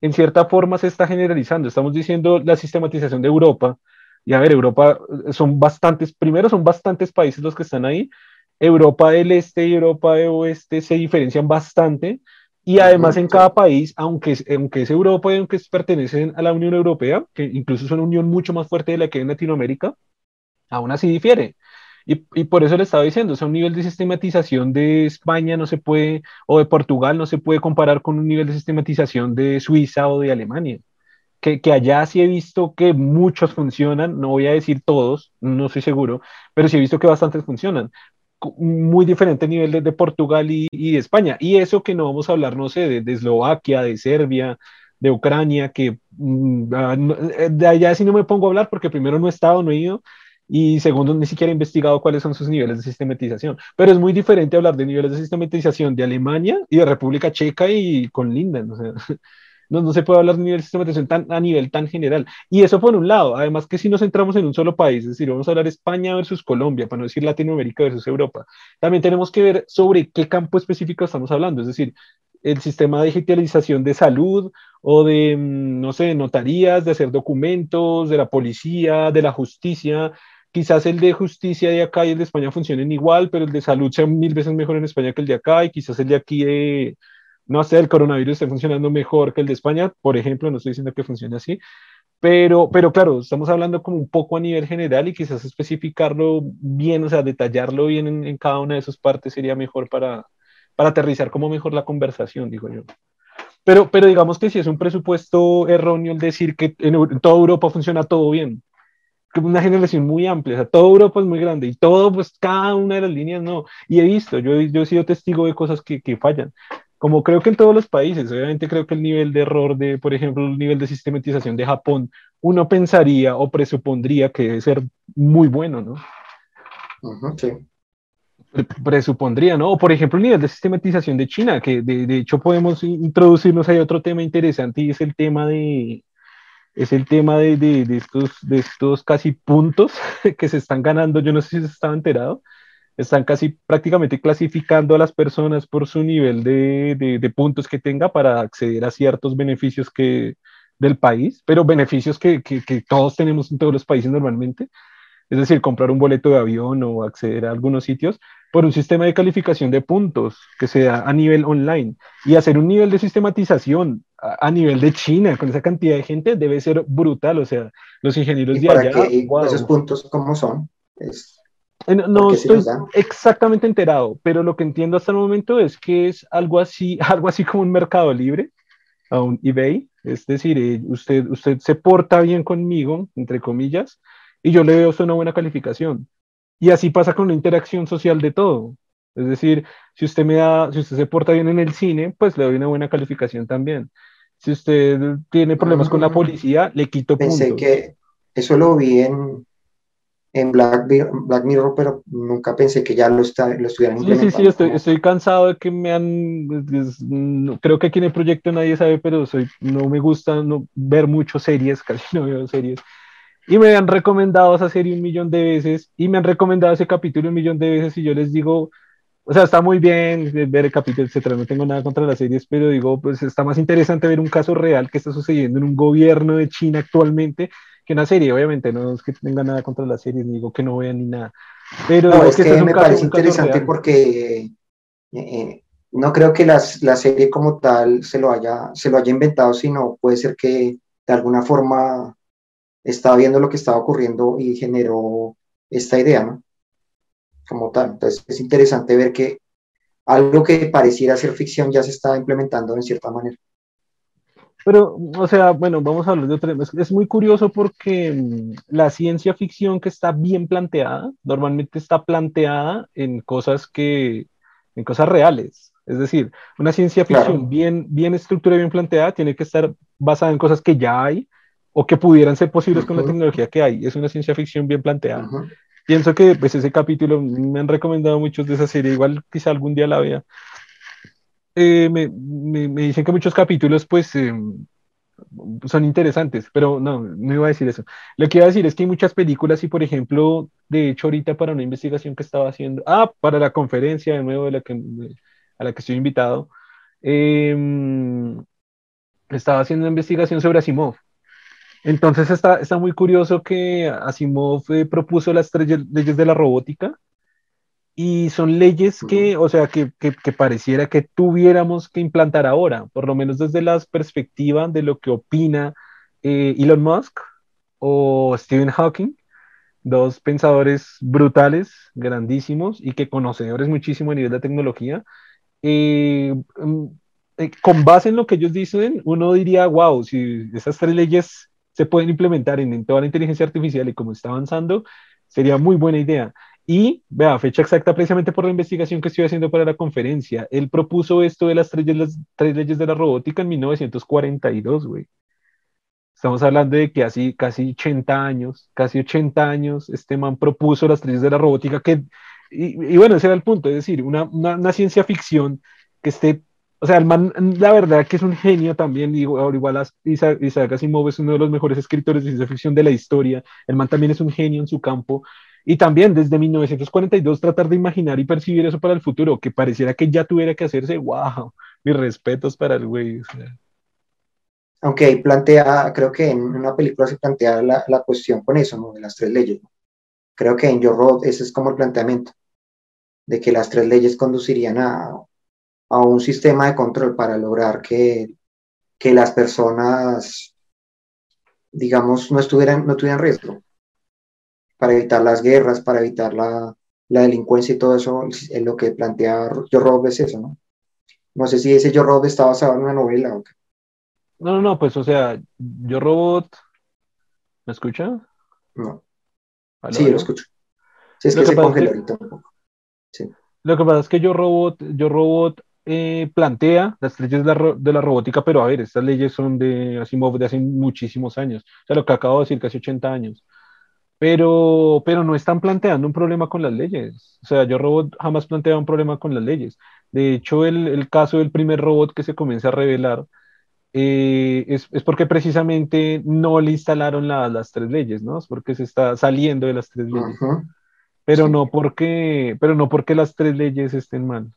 en cierta forma se está generalizando. Estamos diciendo la sistematización de Europa. Y a ver, Europa son bastantes, primero son bastantes países los que están ahí, Europa del Este y Europa del Oeste se diferencian bastante y además en cada país, aunque, aunque es Europa y aunque pertenecen a la Unión Europea, que incluso es una unión mucho más fuerte de la que hay en Latinoamérica, aún así difiere. Y, y, por eso le estaba diciendo, o sea, un nivel de sistematización de España no se puede, o de Portugal no se puede comparar con un nivel de sistematización de Suiza o de Alemania. Que, que, allá sí he visto que muchos funcionan, no voy a decir todos, no estoy seguro, pero sí he visto que bastantes funcionan muy diferente nivel de, Portugal y, y, España. Y eso que no vamos a hablar, no sé, de, Eslovaquia, de Serbia, de Ucrania, que mm, ah, eh, de allá sí no me pongo a hablar porque primero no he estado, no he ido, y segundo, ni siquiera he investigado cuáles son sus niveles de sistematización. Pero es muy diferente hablar de niveles de sistematización de Alemania y de República Checa y con Linden. O sea, no, no se puede hablar de nivel de sistematización tan, a nivel tan general. Y eso por un lado, además que si nos centramos en un solo país, es decir, vamos a hablar España versus Colombia, para no decir Latinoamérica versus Europa, también tenemos que ver sobre qué campo específico estamos hablando, es decir, el sistema de digitalización de salud o de, mm, no sé, notarías, de hacer documentos, de la policía, de la justicia. Quizás el de justicia de acá y el de España funcionen igual, pero el de salud sea mil veces mejor en España que el de acá y quizás el de aquí de, no sé, el coronavirus está funcionando mejor que el de España, por ejemplo, no estoy diciendo que funcione así, pero, pero claro, estamos hablando como un poco a nivel general y quizás especificarlo bien, o sea, detallarlo bien en, cada una de sus partes sería mejor para, para aterrizar como mejor la conversación, digo yo. Pero, pero digamos que si es un presupuesto erróneo el decir que en, toda Europa funciona todo bien, una generación muy amplia, o sea, toda Europa es muy grande y todo, pues cada una de las líneas no. Y he visto, yo, yo he sido testigo de cosas que, que fallan como creo que en todos los países, obviamente creo que el nivel de error de, por ejemplo, el nivel de sistematización de Japón, uno pensaría o presupondría que debe ser muy bueno, ¿no? sí. Presupondría, ¿no? O por ejemplo, el nivel de sistematización de China, que de, de hecho podemos introducirnos ahí otro tema interesante y es el tema de, es el tema de, de, de, estos, de estos casi puntos que se están ganando. Yo no sé si se estaba enterado, están casi prácticamente clasificando a las personas por su nivel de, de, puntos que tenga para acceder a ciertos beneficios que, del país, pero beneficios que, que, que, todos tenemos en todos los países normalmente, es decir, comprar un boleto de avión o acceder a algunos sitios por un sistema de calificación de puntos que se da a nivel online y hacer un nivel de sistematización a, nivel de China con esa cantidad de gente debe ser brutal, o sea, los ingenieros de allá... Esos puntos, ¿cómo son? Es no estoy exactamente enterado, pero lo que entiendo hasta el momento es que es algo así, algo así como un mercado libre, a un eBay, Es decir, eh, usted, usted se porta bien conmigo, entre comillas, y yo le veo una buena calificación. Y así pasa con la interacción social de todo. Es decir, si usted me da, si usted se porta bien en el cine, pues le doy una buena calificación también. Si usted tiene problemas con la mm. policía, le quito Pensé que eso lo vi en, en Black, Black, Mirror, pero nunca pensé que ya lo, está, lo estuvieran implementando. Sí, sí, sí, estoy, estoy, cansado de que me han... creo que aquí en el proyecto nadie sabe, pero soy, no me gusta no, ver muchas series, casi no veo series. Y me han recomendado esa serie un millón de veces, y me han recomendado ese capítulo un millón de veces, y yo les digo, o sea, está muy bien ver el capítulo, etcétera, no tengo nada contra las series, pero digo, pues está más interesante ver un caso real que está sucediendo en un gobierno de China actualmente que una serie, obviamente, no es que tenga nada contra las series, ni digo que no vean ni nada. Pero no, es que, me parece interesante porque eh, no creo que las, la serie como tal se lo, haya, se lo haya inventado, sino puede ser que de alguna forma estaba viendo lo que estaba ocurriendo y generó esta idea, ¿no? Como tal. Entonces es interesante ver que algo que pareciera ser ficción ya se está implementando en cierta manera. Pero, o sea, bueno, vamos a hablar de otro tema. Es, muy curioso porque mm, la ciencia ficción que está bien planteada, normalmente está planteada en cosas que, en cosas reales. Es decir, una ciencia ficción bien, bien estructurada y bien planteada tiene que estar basada en cosas que ya hay o que pudieran ser posibles con la tecnología que hay. Es una ciencia ficción bien planteada. Pienso que pues ese capítulo me han recomendado muchos de esa serie, igual quizá algún día la vea, eh, me, me, dicen que muchos capítulos pues em, son interesantes, pero no, no iba a decir eso. Lo que iba a decir es que hay muchas películas y por ejemplo, de hecho ahorita para una investigación que estaba haciendo, ah, para la conferencia de nuevo de la que, a la que estoy invitado, em, estaba haciendo una investigación sobre Asimov. Entonces está, está muy curioso que Asimov eh, propuso las tres leyes de la robótica y son leyes que, o sea, que, que, pareciera que tuviéramos que implantar ahora, por lo menos desde la perspectiva de lo que opina eh, Elon Musk o Stephen Hawking, dos pensadores brutales, grandísimos y que conocedores muchísimo a nivel de tecnología. Eh, mm, eh, con base en lo que ellos dicen, uno diría, wow, si esas tres leyes se pueden implementar en, en toda la inteligencia artificial y como está avanzando, sería muy buena idea. Y, vea, fecha exacta precisamente por la investigación que estoy haciendo para la conferencia. Él propuso esto de las tres, las tres leyes de la robótica en 1942, güey. Estamos hablando de que así casi 80 años, casi 80 años, este man propuso las tres de la robótica que, y, bueno, ese era el punto, es decir, una, una, ciencia ficción que esté, o sea, el man, la verdad que es un genio también, igual Isaac, Isaac Asimov es uno de los mejores escritores de ciencia ficción de la historia, el man también es un genio en su campo, y también desde 1942 tratar de imaginar y percibir eso para el futuro, que pareciera que ya tuviera que hacerse, wow, mis respetos para el güey. Aunque ahí plantea, creo que en una película se plantea la, la cuestión con eso, ¿no? De las tres leyes. Creo que en Your Road ese es como el planteamiento, de que las tres leyes conducirían a, a un sistema de control para lograr que, que las personas, digamos, no, estuvieran, no tuvieran riesgo para evitar las guerras, para evitar la, la delincuencia y todo eso, es lo que plantea Yo Rob es eso, ¿no? No sé si ese Yo Rob está basado en una novela o qué. No, no, no, pues o sea, Yo Robot, ¿me escucha? No. Sí, lo escucho. Sí, es que, se congela ahorita un poco. Sí. Lo que pasa es que Yo Robot, Yo Robot eh, plantea las leyes de la, de la, robótica, pero a ver, estas leyes son de Asimov de hace muchísimos años. O sea, lo que acabo de decir, casi 80 años pero, pero no están planteando un problema con las leyes. O sea, yo robot jamás planteaba un problema con las leyes. De hecho, el, el caso del primer robot que se comienza a revelar eh, es, es, porque precisamente no le instalaron las tres leyes, ¿no? Es porque se está saliendo de las tres leyes. Pero, no porque, pero no porque las tres leyes estén mal.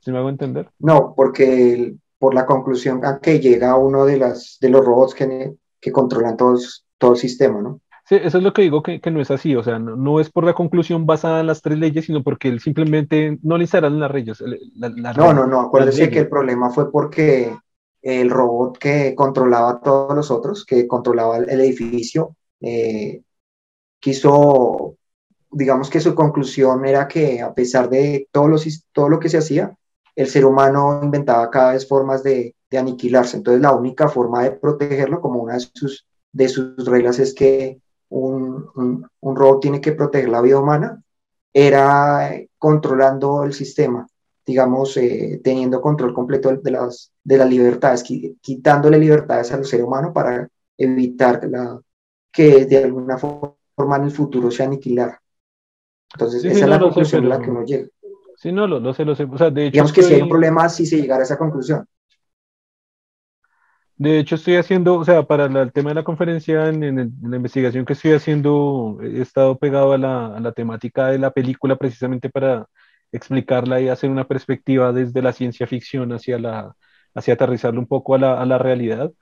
¿Se me hago entender? No, porque por la conclusión a que llega uno de, las, de los robots que, que controlan todos, todo el sistema, ¿no? Eso es lo que digo que, no es así, o sea, no, es por la conclusión basada en las tres leyes, sino porque él simplemente no le instalaron las leyes. no, no, no, acuérdese que el problema fue porque el robot que controlaba a todos los otros, que controlaba el, edificio, eh, quiso, digamos que su conclusión era que a pesar de todo lo, todo lo que se hacía, el ser humano inventaba cada vez formas de, de aniquilarse. Entonces la única forma de protegerlo, como una de sus, de sus reglas es que un, un, un robot tiene que proteger la vida humana, era controlando el sistema, digamos, eh, teniendo control completo de las, de las libertades, quitándole libertades al ser humano para evitar la, que de alguna forma en el futuro se aniquilara. Entonces, esa es la conclusión a la que uno llega. Sí, no, lo, lo sé, lo sé. O sea, de hecho, Digamos que si hay un problema si se llegara a esa conclusión. De hecho, estoy haciendo, o sea, para el tema de la conferencia, en, la investigación que estoy haciendo, he estado pegado a la, a temática de la película precisamente para explicarla y hacer una perspectiva desde la ciencia ficción hacia, la, hacia aterrizarlo un poco a la, a realidad.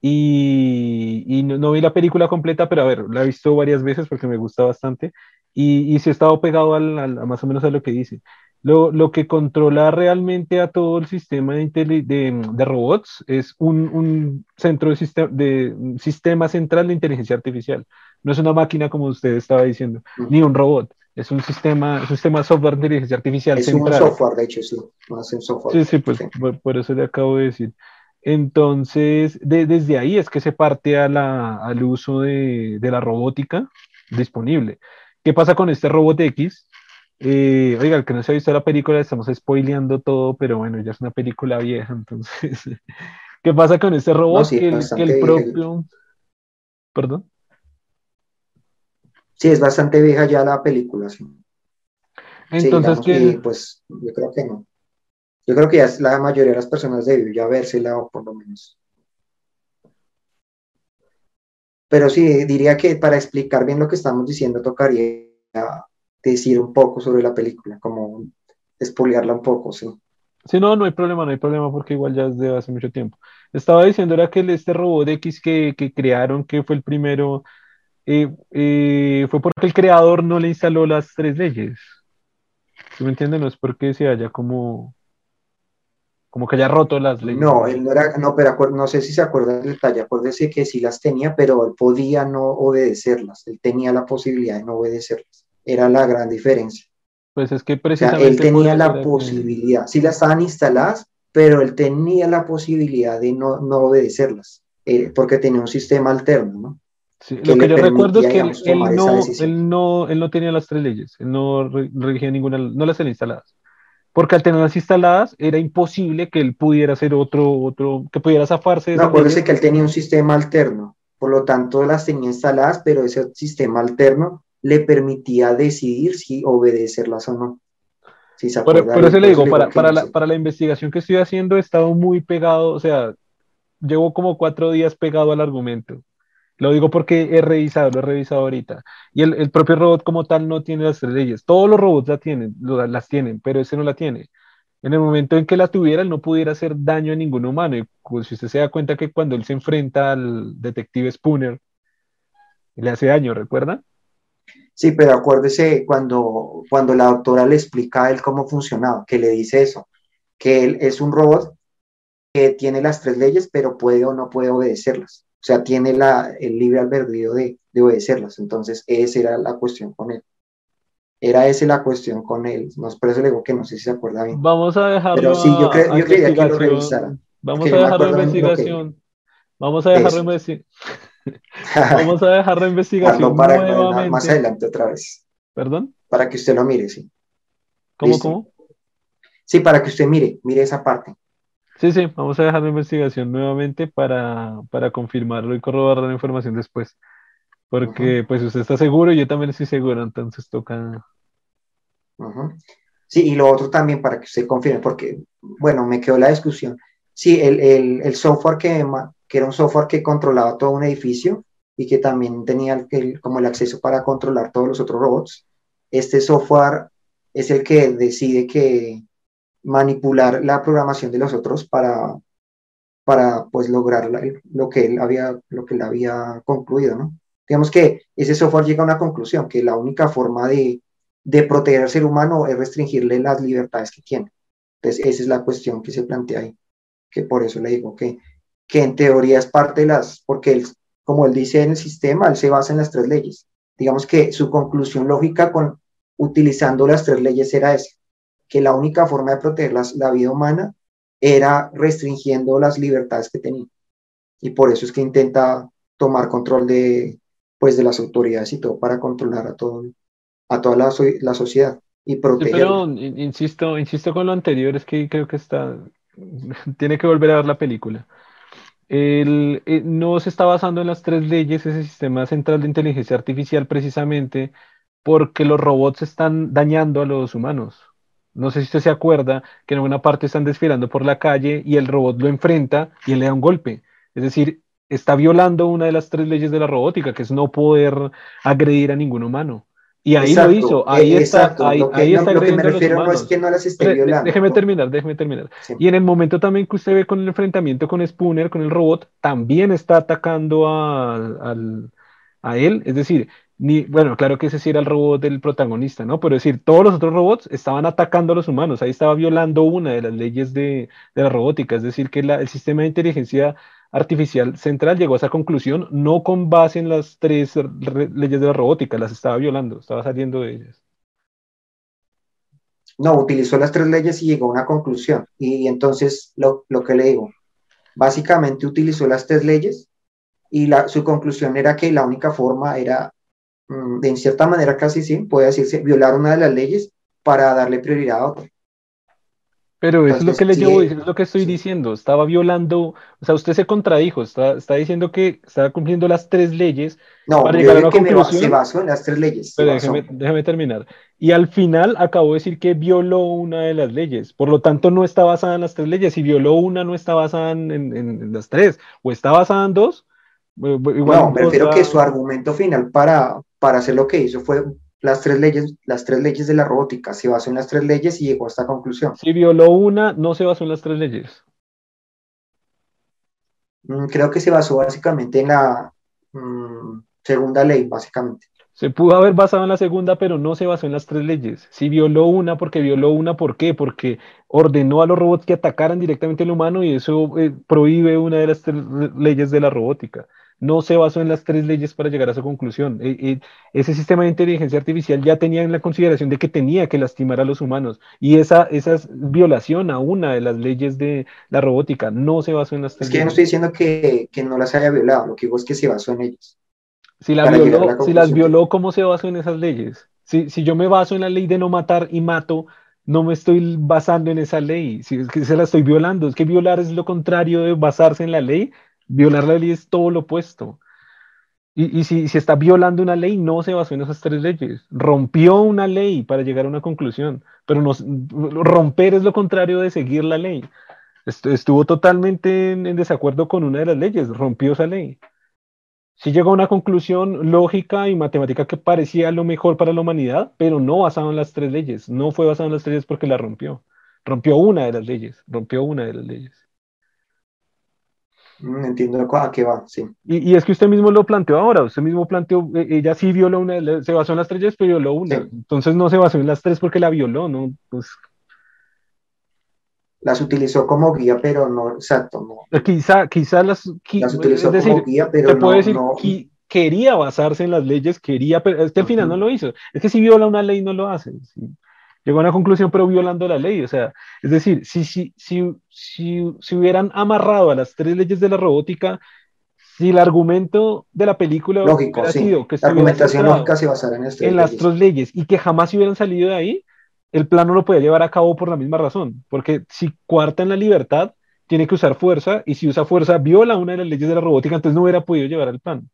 Y, no, vi la película completa, pero a ver, la he visto varias veces porque me gusta bastante. Y, y sí he estado pegado al, al, más o menos a lo que dice. Lo, lo, que controla realmente a todo el sistema de, de, de robots es un, un centro de, sistema, de sistema central de inteligencia artificial. No es una máquina como usted estaba diciendo, uh -huh. ni un robot. Es un sistema, un sistema software de inteligencia artificial es central. Es un software, de hecho, sí. Es un software. Sí, sí, pues sí. Por, por, eso le acabo de decir. Entonces, de, desde ahí es que se parte a la, al uso de la robótica disponible. ¿Qué pasa con este robot X? Eh, oiga, el que no se ha visto la película, estamos spoileando todo, pero bueno, ya es una película vieja, entonces. ¿Qué pasa con este robot? No, sí, que, el, que, el, propio. Perdón. Sí, es bastante vieja ya la película, sí. Entonces, sí, que... Pues yo creo que no. Yo creo que ya la mayoría de las personas debió ya vérsela, o por lo menos. Pero sí, diría que para explicar bien lo que estamos diciendo, tocaría decir un poco sobre la película, como espoliarla un poco, sí. Sí, no, no hay problema, no hay problema porque igual ya es de hace mucho tiempo. Estaba diciendo era que este robot X que, que crearon, que fue el primero, eh, eh, fue porque el creador no le instaló las tres leyes. ¿Sí me entienden? No es porque se haya como, como que haya roto las leyes. No, él no era, no, pero no sé si se acuerda del detalle, acuérdese que sí las tenía, pero él podía no obedecerlas, él tenía la posibilidad de no obedecerlas era la gran diferencia. Pues es que precisamente. O sea, él tenía la posibilidad, que... sí las estaban instaladas, pero él tenía la posibilidad de no, no obedecerlas, eh, porque tenía un sistema alterno, ¿no? Sí, lo que yo recuerdo es que él, él, no, él, no, él no tenía las tres leyes, él no regía ninguna, no las tenía instaladas. Porque al tenerlas instaladas era imposible que él pudiera hacer otro, otro que pudiera zafarse. De no, acuérdese que él tenía un sistema alterno, por lo tanto las tenía instaladas, pero ese sistema alterno le permitía decidir si obedecerlas o no. Si se por, por, eso le digo, para, para, la, para la investigación que estoy haciendo he estado muy pegado, o sea, llevo como cuatro días pegado al argumento. Lo digo porque he revisado, lo he revisado ahorita. Y el, el propio robot como tal no tiene las tres leyes. Todos los robots la tienen, las tienen, pero ese no la tiene. En el momento en que la tuviera, él no pudiera hacer daño a ningún humano. Y pues, si usted se da cuenta que cuando él se enfrenta al detective Spooner, le hace daño, ¿recuerda? Sí, pero acuérdese cuando, cuando la doctora le explica a él cómo funcionaba, que le dice eso, que él es un robot que tiene las tres leyes, pero puede o no puede obedecerlas. O sea, tiene la, el libre albedrío de, de obedecerlas. Entonces, esa era la cuestión con él. Era esa la cuestión con él. No, por eso le digo que no sé si se acuerda bien. Vamos a dejarlo. Pero sí, yo, cre yo creía que lo revisara. Vamos a dejarlo en investigación. Vamos a dejarlo en investigación. Vamos a dejar la investigación para, nuevamente. Más adelante otra vez. ¿Perdón? Para que usted lo mire, sí. ¿Cómo, ¿Listo? cómo? Sí, para que usted mire, mire esa parte. Sí, sí, vamos a dejar la investigación nuevamente para, para confirmarlo y corroborar la información después. Porque uh -huh. pues usted está seguro y yo también estoy seguro, entonces toca... Uh -huh. Sí, y lo otro también para que usted confirme, porque, bueno, me quedó la discusión. Sí, el, el, el software que, que era un software que controlaba todo un edificio y que también tenía el, como el acceso para controlar todos los otros robots. Este software es el que decide que manipular la programación de los otros para, para pues lograr lo que él había lo que él había concluido, ¿no? Digamos que ese software llega a una conclusión que la única forma de, de proteger al ser humano es restringirle las libertades que tiene. Entonces, esa es la cuestión que se plantea ahí, que por eso le digo que que en teoría es parte de las, porque él, como él dice en el sistema, él se basa en las tres leyes. Digamos que su conclusión lógica con utilizando las tres leyes era esa, que la única forma de proteger las, la vida humana era restringiendo las libertades que tenía. Y por eso es que intenta tomar control de, pues, de las autoridades y todo para controlar a, todo, a toda la, la sociedad y proteger. pero insisto, insisto con lo anterior, es que creo que está, tiene que volver a ver la película. El, eh, no se está basando en las tres leyes, ese sistema central de inteligencia artificial, precisamente porque los robots están dañando a los humanos. No sé si usted se acuerda que en una parte están desfilando por la calle y el robot lo enfrenta y él le da un golpe. Es decir, está violando una de las tres leyes de la robótica, que es no poder agredir a ningún humano. Y ahí lo hizo, ahí está, ahí, que, está lo que me refiero no es que no las esté violando. Déjeme terminar, déjeme terminar. Y en el momento también que usted ve con el enfrentamiento con Spooner, con el robot, también está atacando a, a él. Es decir, ni, bueno, claro que ese sí era el robot del protagonista, ¿no? Pero es decir, todos los otros robots estaban atacando a los humanos, ahí estaba violando una de las leyes de, de la robótica, es decir, que el sistema de inteligencia artificial central llegó a esa conclusión no con base en las tres leyes de la robótica, las estaba violando, estaba saliendo de ellas. No, utilizó las tres leyes y llegó a una conclusión. Y, entonces lo, lo, que le digo, básicamente utilizó las tres leyes y la, su conclusión era que la única forma era, mm, de en cierta manera casi sí, puede decirse, violar una de las leyes para darle prioridad a otra. Pero es lo que le llevo, es lo que estoy diciendo. Estaba violando, o sea, usted se contradijo, está, está diciendo que estaba cumpliendo las tres leyes. No, para llegar a una que conclusión. se basó en las tres leyes. Pero déjeme, déjeme, terminar. Y al final acabó de decir que violó una de las leyes. Por lo tanto, no está basada en las tres leyes. Si violó una, no está basada en, en, las tres. O está basada en dos. Igual no, prefiero que su argumento final para, para hacer lo que hizo fue las tres leyes, las tres leyes de la robótica, se basó en las tres leyes y llegó a esta conclusión. Si violó una, no se basó en las tres leyes. Mm, creo que se basó básicamente en la mm, segunda ley, básicamente. Se pudo haber basado en la segunda, pero no se basó en las tres leyes. Si violó una, porque violó una, ¿por qué? Porque ordenó a los robots que atacaran directamente al humano y eso eh, prohíbe una de las tres leyes de la robótica no se basó en las tres leyes para llegar a su conclusión. E, e, ese sistema de inteligencia artificial ya tenía en la consideración de que tenía que lastimar a los humanos y esa, esa violación a una de las leyes de la robótica no se basó en las tres Es que yo no estoy diciendo que, no las haya violado, lo que digo es que se basó en ellas. Si, si las violó, ¿cómo se basó en esas leyes? Si, si yo me baso en la ley de no matar y mato, no me estoy basando en esa ley, si es que se la estoy violando, es que violar es lo contrario de basarse en la ley, Violar la ley es todo lo opuesto. Y, si, está violando una ley, no se basó en esas tres leyes. Rompió una ley para llegar a una conclusión, pero romper es lo contrario de seguir la ley. Estuvo totalmente en, desacuerdo con una de las leyes, rompió esa ley. Sí llegó a una conclusión lógica y matemática que parecía lo mejor para la humanidad, pero no basado en las tres leyes. No fue basado en las tres leyes porque la rompió. Rompió una de las leyes, rompió una de las leyes. Mm, entiendo a qué va, sí. Y, es que usted mismo lo planteó ahora, usted mismo planteó, e, ella sí violó una, se basó en las tres, pero violó una. Entonces no se basó en las tres porque la violó, ¿no? Pues... Las utilizó como guía, pero no, exacto, no. Eh, quizá, quizá las, las utilizó como guía, pero no, decir, quería basarse en las leyes, quería, pero es que al final no lo hizo. Es que si viola una ley no lo hace. ¿sí? Llegó a una conclusión, pero violando la ley. O sea, es decir, si, si, si, si, si hubieran amarrado a las tres leyes de la robótica, si el argumento de la película hubiera sido que la argumentación lógica se basara en, en las tres leyes y que jamás hubieran salido de ahí, el plan no lo puede llevar a cabo por la misma razón. Porque si cuarta en la libertad, tiene que usar fuerza y si usa fuerza, viola una de las leyes de la robótica, entonces no hubiera podido llevar el plan.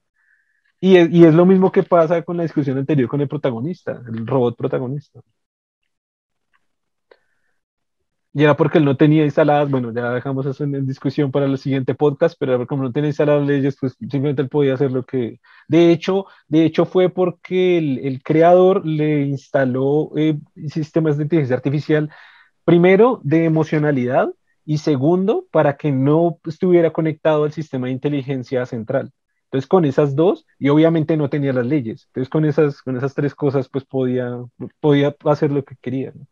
Y es, y es lo mismo que pasa con la discusión anterior con el protagonista, el robot protagonista. Y era porque él no tenía instaladas, bueno, ya dejamos eso en, discusión para el siguiente podcast, pero como no tenía instaladas leyes, pues simplemente él podía hacer lo que... De hecho, de hecho fue porque el, creador le instaló eh, sistemas de inteligencia artificial, primero de emocionalidad y segundo para que no estuviera conectado al sistema de inteligencia central. Entonces, con esas dos, y obviamente no tenía las leyes. Entonces, con esas, con esas tres cosas, pues podía, podía hacer lo que quería. ¿no?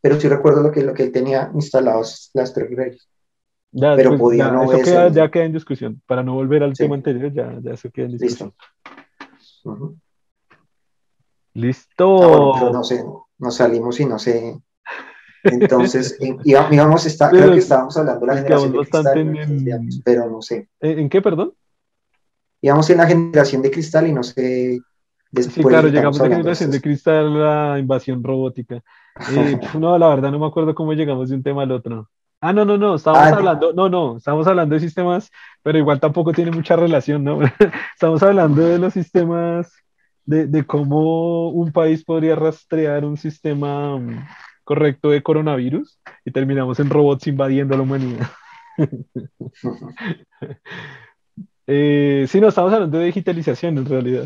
Pero sí recuerdo lo que, lo que él tenía instalados las tres leyes. Ya, pero pues, podía no eso queda, ya queda en discusión. Para no volver al tema anterior, ya, ya se queda en discusión. Listo. Listo. Ah, no sé, nos salimos y no sé. Entonces, digamos, está, creo que estábamos hablando de la generación de cristal, pero no sé. ¿En qué, perdón? Digamos en la generación de cristal y no sé. Después sí, claro, llegamos a la generación de, cristal, la invasión robótica. Eh, no, la verdad no me acuerdo cómo llegamos de un tema al otro. Ah, no, no, no, estamos ah, hablando, no, no, estamos hablando de sistemas, pero igual tampoco tiene mucha relación, ¿no? estamos hablando de los sistemas, de, de, cómo un país podría rastrear un sistema mm, correcto de coronavirus y terminamos en robots invadiendo a la humanidad. eh, sí, no, estamos hablando de digitalización en realidad.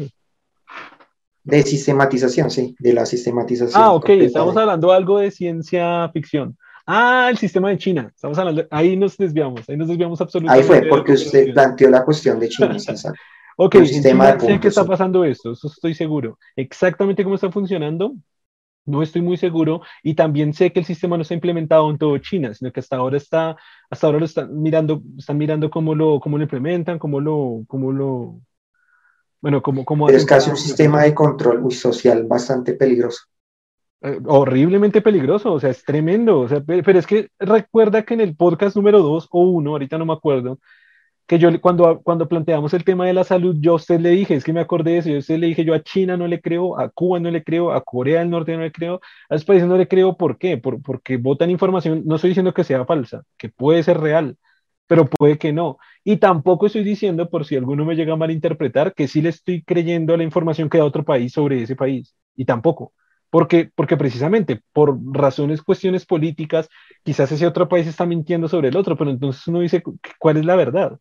De sistematización, sí, de la sistematización. Ah, ok, estamos hablando algo de ciencia ficción. Ah, el sistema de China. Estamos hablando, ahí nos desviamos, ahí nos desviamos absolutamente. Ahí fue, porque usted planteó la cuestión de China. ok, el sistema sé que está pasando esto, eso estoy seguro. Exactamente cómo está funcionando, no estoy muy seguro y también sé que el sistema no está implementado en todo China, sino que hasta ahora está, hasta ahora lo están mirando, están mirando cómo lo, cómo lo implementan, cómo lo, cómo lo, bueno, cómo, cómo es casi un sistema de control muy social bastante peligroso. Eh, horriblemente peligroso, o sea, es tremendo, o sea, pero, es que recuerda que en el podcast número 2 o 1, ahorita no me acuerdo, que yo cuando, cuando planteamos el tema de la salud, yo a usted le dije, es que me acordé de eso, yo a usted le dije, yo a China no le creo, a Cuba no le creo, a Corea del Norte no le creo, a esos países no le creo, ¿por qué? Por, porque votan información, no estoy diciendo que sea falsa, que puede ser real, pero puede que no. Y tampoco estoy diciendo, por si alguno me llega a malinterpretar, que sí le estoy creyendo a la información que da otro país sobre ese país, y tampoco. Porque, porque precisamente por razones, cuestiones políticas, quizás ese otro país está mintiendo sobre el otro, pero entonces uno dice, ¿cuál es la verdad?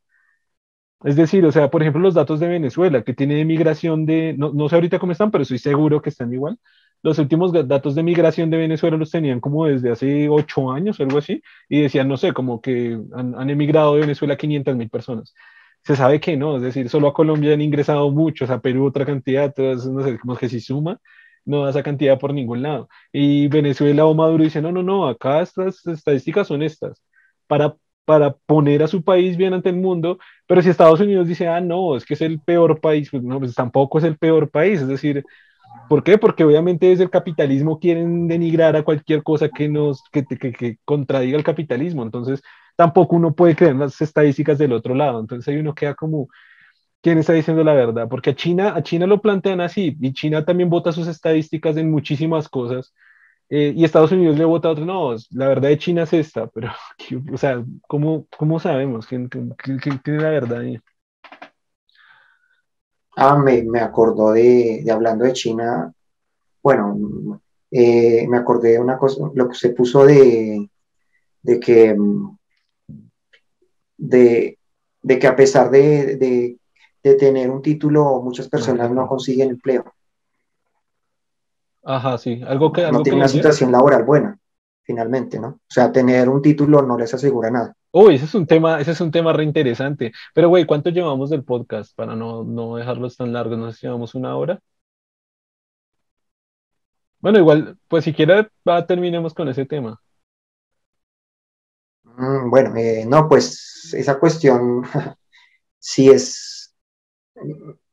Es decir, o sea, por ejemplo, los datos de Venezuela, que tiene migración de, no, no sé ahorita cómo están, pero estoy seguro que están igual. Los últimos datos de migración de Venezuela los tenían como desde hace ocho años o algo así, y decían, no sé, como que han, emigrado de Venezuela 500 mil personas. Se sabe que no, es decir, solo a Colombia han ingresado muchos, a Perú otra cantidad, no sé, como que si suma, no da esa cantidad por ningún lado. Y Venezuela o Maduro dice, no, no, no, acá estas estadísticas son estas. Para para poner a su país bien ante el mundo, pero si Estados Unidos dice, ah, no, es que es el peor país, pues no, pues tampoco es el peor país, es decir, ¿por qué? Porque obviamente desde el capitalismo quieren denigrar a cualquier cosa que nos, que, que, que contradiga el capitalismo, entonces tampoco uno puede creer las estadísticas del otro lado, entonces ahí uno queda como, ¿quién está diciendo la verdad? Porque a China, a China lo plantean así, y China también vota sus estadísticas en muchísimas cosas, eh, y Estados Unidos le vota a otro, no, la verdad de China es esta, pero, o sea, ¿cómo, cómo sabemos quién, tiene la verdad ahí? Ah, me, me acordó de, de, hablando de China, bueno, eh, me acordé de una cosa, lo que se puso de, de que, de, de que a pesar de, de, de tener un título, muchas personas no consiguen empleo. Ajá, sí, algo que... no tiene una situación laboral buena, finalmente, ¿no? O sea, tener un título no les asegura nada. Uy, ese es un tema, ese es un tema re interesante. Pero, güey, ¿cuánto llevamos del podcast para no, no dejarlos tan largos? ¿No sé si llevamos una hora? Bueno, igual, pues si quiere, va, terminemos con ese tema. Mm, bueno, eh, no, pues esa cuestión sí es,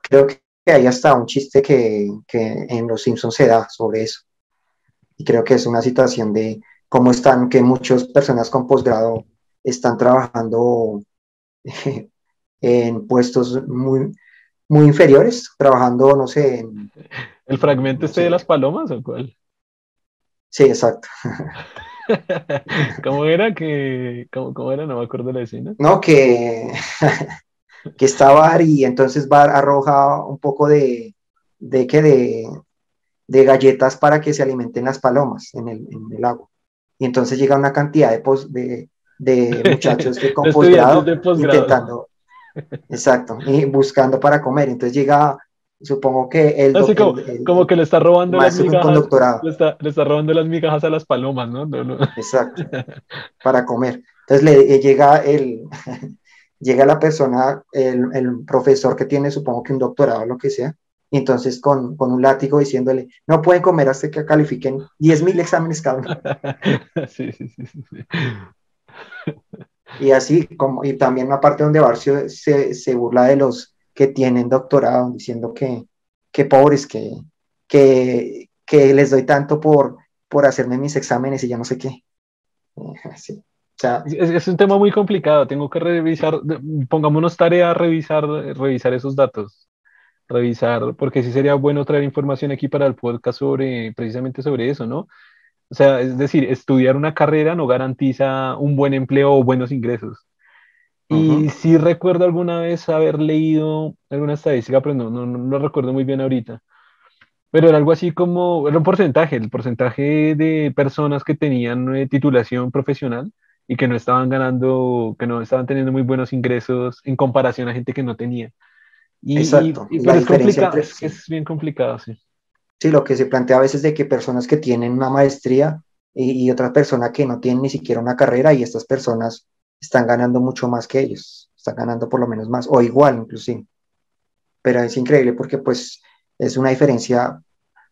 creo que hay hasta un chiste que, que, en Los Simpsons se da sobre eso. Y creo que es una situación de cómo están, que muchas personas con posgrado están trabajando en puestos muy, muy inferiores, trabajando, no sé. En, ¿El fragmento este de las palomas o cuál? Sí, exacto. ¿Cómo era que, cómo, cómo, era? No me acuerdo la escena. No, que que está Bar y entonces Bar arroja un poco de, de, que de, galletas para que se alimenten las palomas en el, en el agua. Y entonces llega una cantidad de, de, de muchachos que con posgrado intentando, exacto, y buscando para comer. Entonces llega, supongo que el, Así como, que le está robando las migajas, le está, le está, robando las migajas a las palomas, ¿no? no, no. Exacto, para comer. Entonces le llega el, llega la persona, el, el, profesor que tiene, supongo que un doctorado o lo que sea, y entonces con, con, un látigo diciéndole, no pueden comer hasta que califiquen 10.000 exámenes cada uno. Sí, sí, sí, sí, Y así, como, y también una parte donde Barcio se, se, burla de los que tienen doctorado, diciendo que, que pobres, que, que, que les doy tanto por, por hacerme mis exámenes y ya no sé qué. Sí. es, un tema muy complicado, tengo que revisar, pongámonos tarea a revisar, revisar esos datos, revisar, porque sí sería bueno traer información aquí para el podcast sobre, precisamente sobre eso, ¿no? O sea, es decir, estudiar una carrera no garantiza un buen empleo o buenos ingresos. Y sí recuerdo alguna vez haber leído alguna estadística, pero no, no, no lo recuerdo muy bien ahorita. Pero era algo así como, era un porcentaje, el porcentaje de personas que tenían eh, titulación profesional y que no estaban ganando, que no estaban teniendo muy buenos ingresos en comparación a gente que no tenía. Y, Exacto. Y, pues es, complicado, es bien complicado, sí. Sí, lo que se plantea a veces de que personas que tienen una maestría y, y otras personas que no tienen ni siquiera una carrera y estas personas están ganando mucho más que ellos, están ganando por lo menos más, o igual inclusive. Pero es increíble porque pues es una diferencia.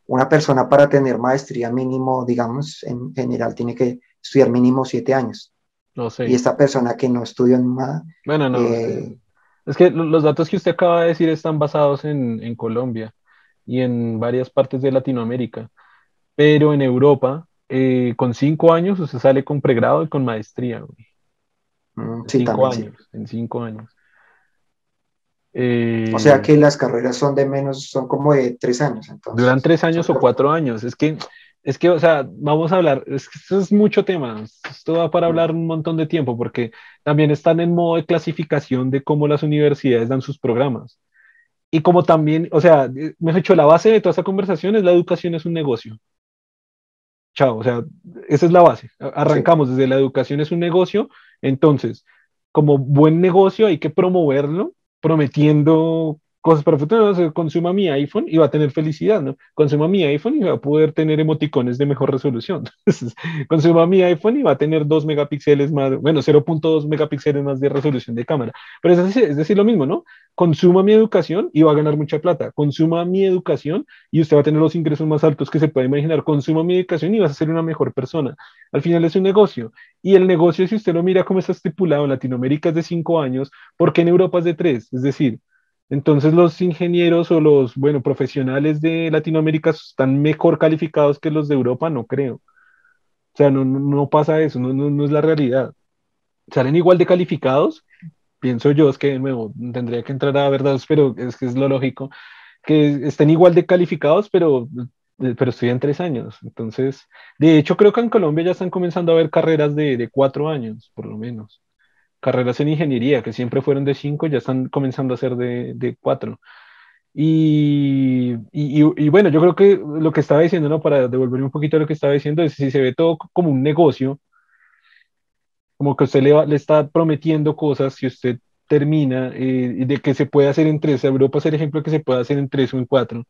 Una persona para tener maestría mínimo, digamos, en general tiene que estudiar mínimo siete años. No sé. Y esta persona que no estudió nada. Bueno, no. Eh, es que los datos que usted acaba de decir están basados en, en Colombia y en varias partes de Latinoamérica. Pero en Europa, eh, con cinco años, usted sale con pregrado y con maestría. Mm, sí, cinco años, en cinco años. o sea que las carreras son de menos, son como de tres años. Entonces, duran tres años o cuatro años. Es que, es que, o sea, vamos a hablar, es que esto es mucho tema. Esto va para hablar un montón de tiempo porque también están en modo de clasificación de cómo las universidades dan sus programas. Y como también, o sea, me he dicho, la base de toda esta conversación es la educación es un negocio. Chao, o sea, esa es la base. Arrancamos desde la educación es un negocio, entonces, como buen negocio hay que promoverlo prometiendo cosas para futuro, consuma mi iPhone y va a tener felicidad, ¿no? Consuma mi iPhone y va a poder tener emoticones de mejor resolución. consuma mi iPhone y va a tener 2 megapíxeles más, bueno, 0.2 megapíxeles más de resolución de cámara. Pero es decir, es decir, lo mismo, ¿no? Consuma mi educación y va a ganar mucha plata. Consuma mi educación y usted va a tener los ingresos más altos que se puede imaginar. Consuma mi educación y vas a ser una mejor persona. Al final es un negocio. Y el negocio, si usted lo mira como está estipulado, en Latinoamérica es de 5 años, porque en Europa es de 3. Es decir, entonces los ingenieros o los, bueno, profesionales de Latinoamérica están mejor calificados que los de Europa, no creo. O sea, no, no, pasa eso, no, no, es la realidad. Salen igual de calificados, pienso yo, es que de nuevo tendría que entrar a verdad, pero es que es lo lógico, que estén igual de calificados, pero, pero estudian tres años. Entonces, de hecho, creo que en Colombia ya están comenzando a haber carreras de, de cuatro años, por lo menos carreras en ingeniería, que siempre fueron de cinco, ya están comenzando a ser de, de cuatro. Y, y, y, bueno, yo creo que lo que estaba diciendo, ¿no? Para devolver un poquito a lo que estaba diciendo, es si se ve todo como un negocio, como que usted le, le está prometiendo cosas, si usted termina, eh, de que se puede hacer en tres, Europa es el ejemplo que se puede hacer en tres o en cuatro,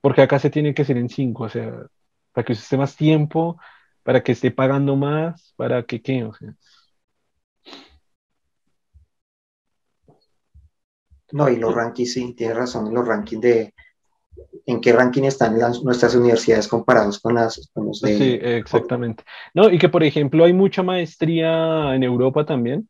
porque acá se tiene que hacer en cinco, o sea, para que usted esté más tiempo, para que esté pagando más, para que qué, o sea. No, y los rankings, sí, tienes razón, los rankings de en qué ranking están las, nuestras universidades comparados con las los de... Sí, exactamente. No, y que por ejemplo hay mucha maestría en Europa también,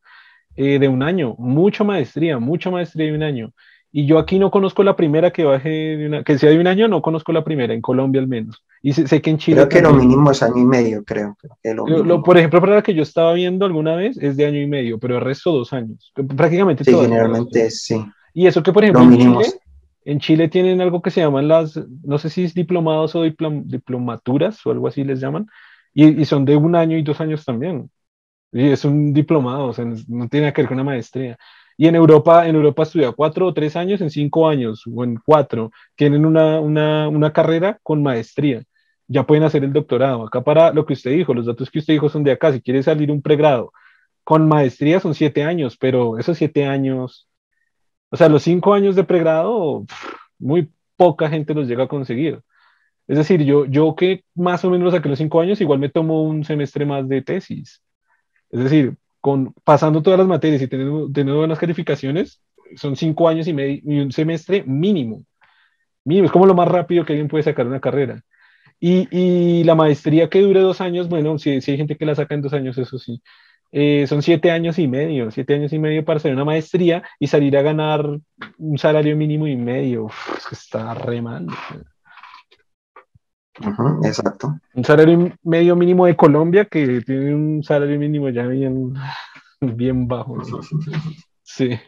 eh, de un año, mucha maestría, mucha maestría de un año. Y yo aquí no conozco la primera que baje de una, que sea de un año, no conozco la primera, en Colombia al menos. Y sé, que en Chile. Creo que lo mínimo es año y medio, creo. lo por ejemplo, para la que yo estaba viendo alguna vez es de año y medio, pero el resto dos años. Prácticamente Sí, generalmente sí. Y eso que, por ejemplo, en Chile, en Chile, tienen algo que se llaman las, no sé si es diplomados o diplomaturas o algo así les llaman, y, son de un año y dos años también. Y es un diplomado, o sea, no tiene que ver con una maestría. Y en Europa, en Europa estudia cuatro o tres años, en cinco años o en cuatro, tienen una, una, una carrera con maestría. Ya pueden hacer el doctorado. Acá para lo que usted dijo, los datos que usted dijo son de acá. Si quiere salir un pregrado con maestría son siete años, pero esos siete años o sea, los cinco años de pregrado, muy poca gente los llega a conseguir. Es decir, yo, yo que más o menos saqué los cinco años, igual me tomo un semestre más de tesis. Es decir, con, pasando todas las materias y teniendo, teniendo buenas calificaciones, son cinco años y, medio, y un semestre mínimo. Mínimo, es como lo más rápido que alguien puede sacar una carrera. Y, y la maestría que dure dos años, bueno, si, si hay gente que la saca en dos años, eso sí. Eh, son siete años y medio, siete años y medio para hacer una maestría y salir a ganar un salario mínimo y medio. está re mal. exacto. Un salario medio mínimo de Colombia que tiene un salario mínimo ya bien, bien bajo. Sí.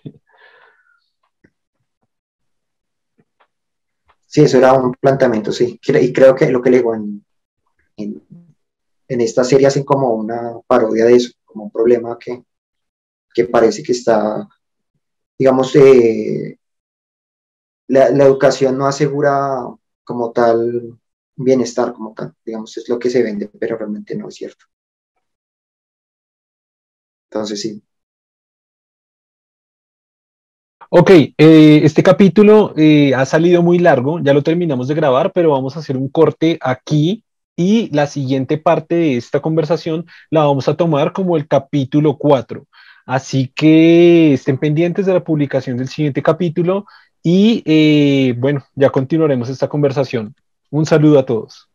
Sí, eso era un planteamiento, sí. Y creo que lo que le digo en, en, esta serie hacen como una parodia de eso, como un problema que, que parece que está, digamos, eh, la, la, educación no asegura como tal bienestar, como tal, digamos, es lo que se vende, pero realmente no es cierto. Entonces, sí. Ok, eh, este capítulo eh, ha salido muy largo, ya lo terminamos de grabar, pero vamos a hacer un corte aquí y la siguiente parte de esta conversación la vamos a tomar como el capítulo 4. Así que estén pendientes de la publicación del siguiente capítulo y eh, bueno, ya continuaremos esta conversación. Un saludo a todos.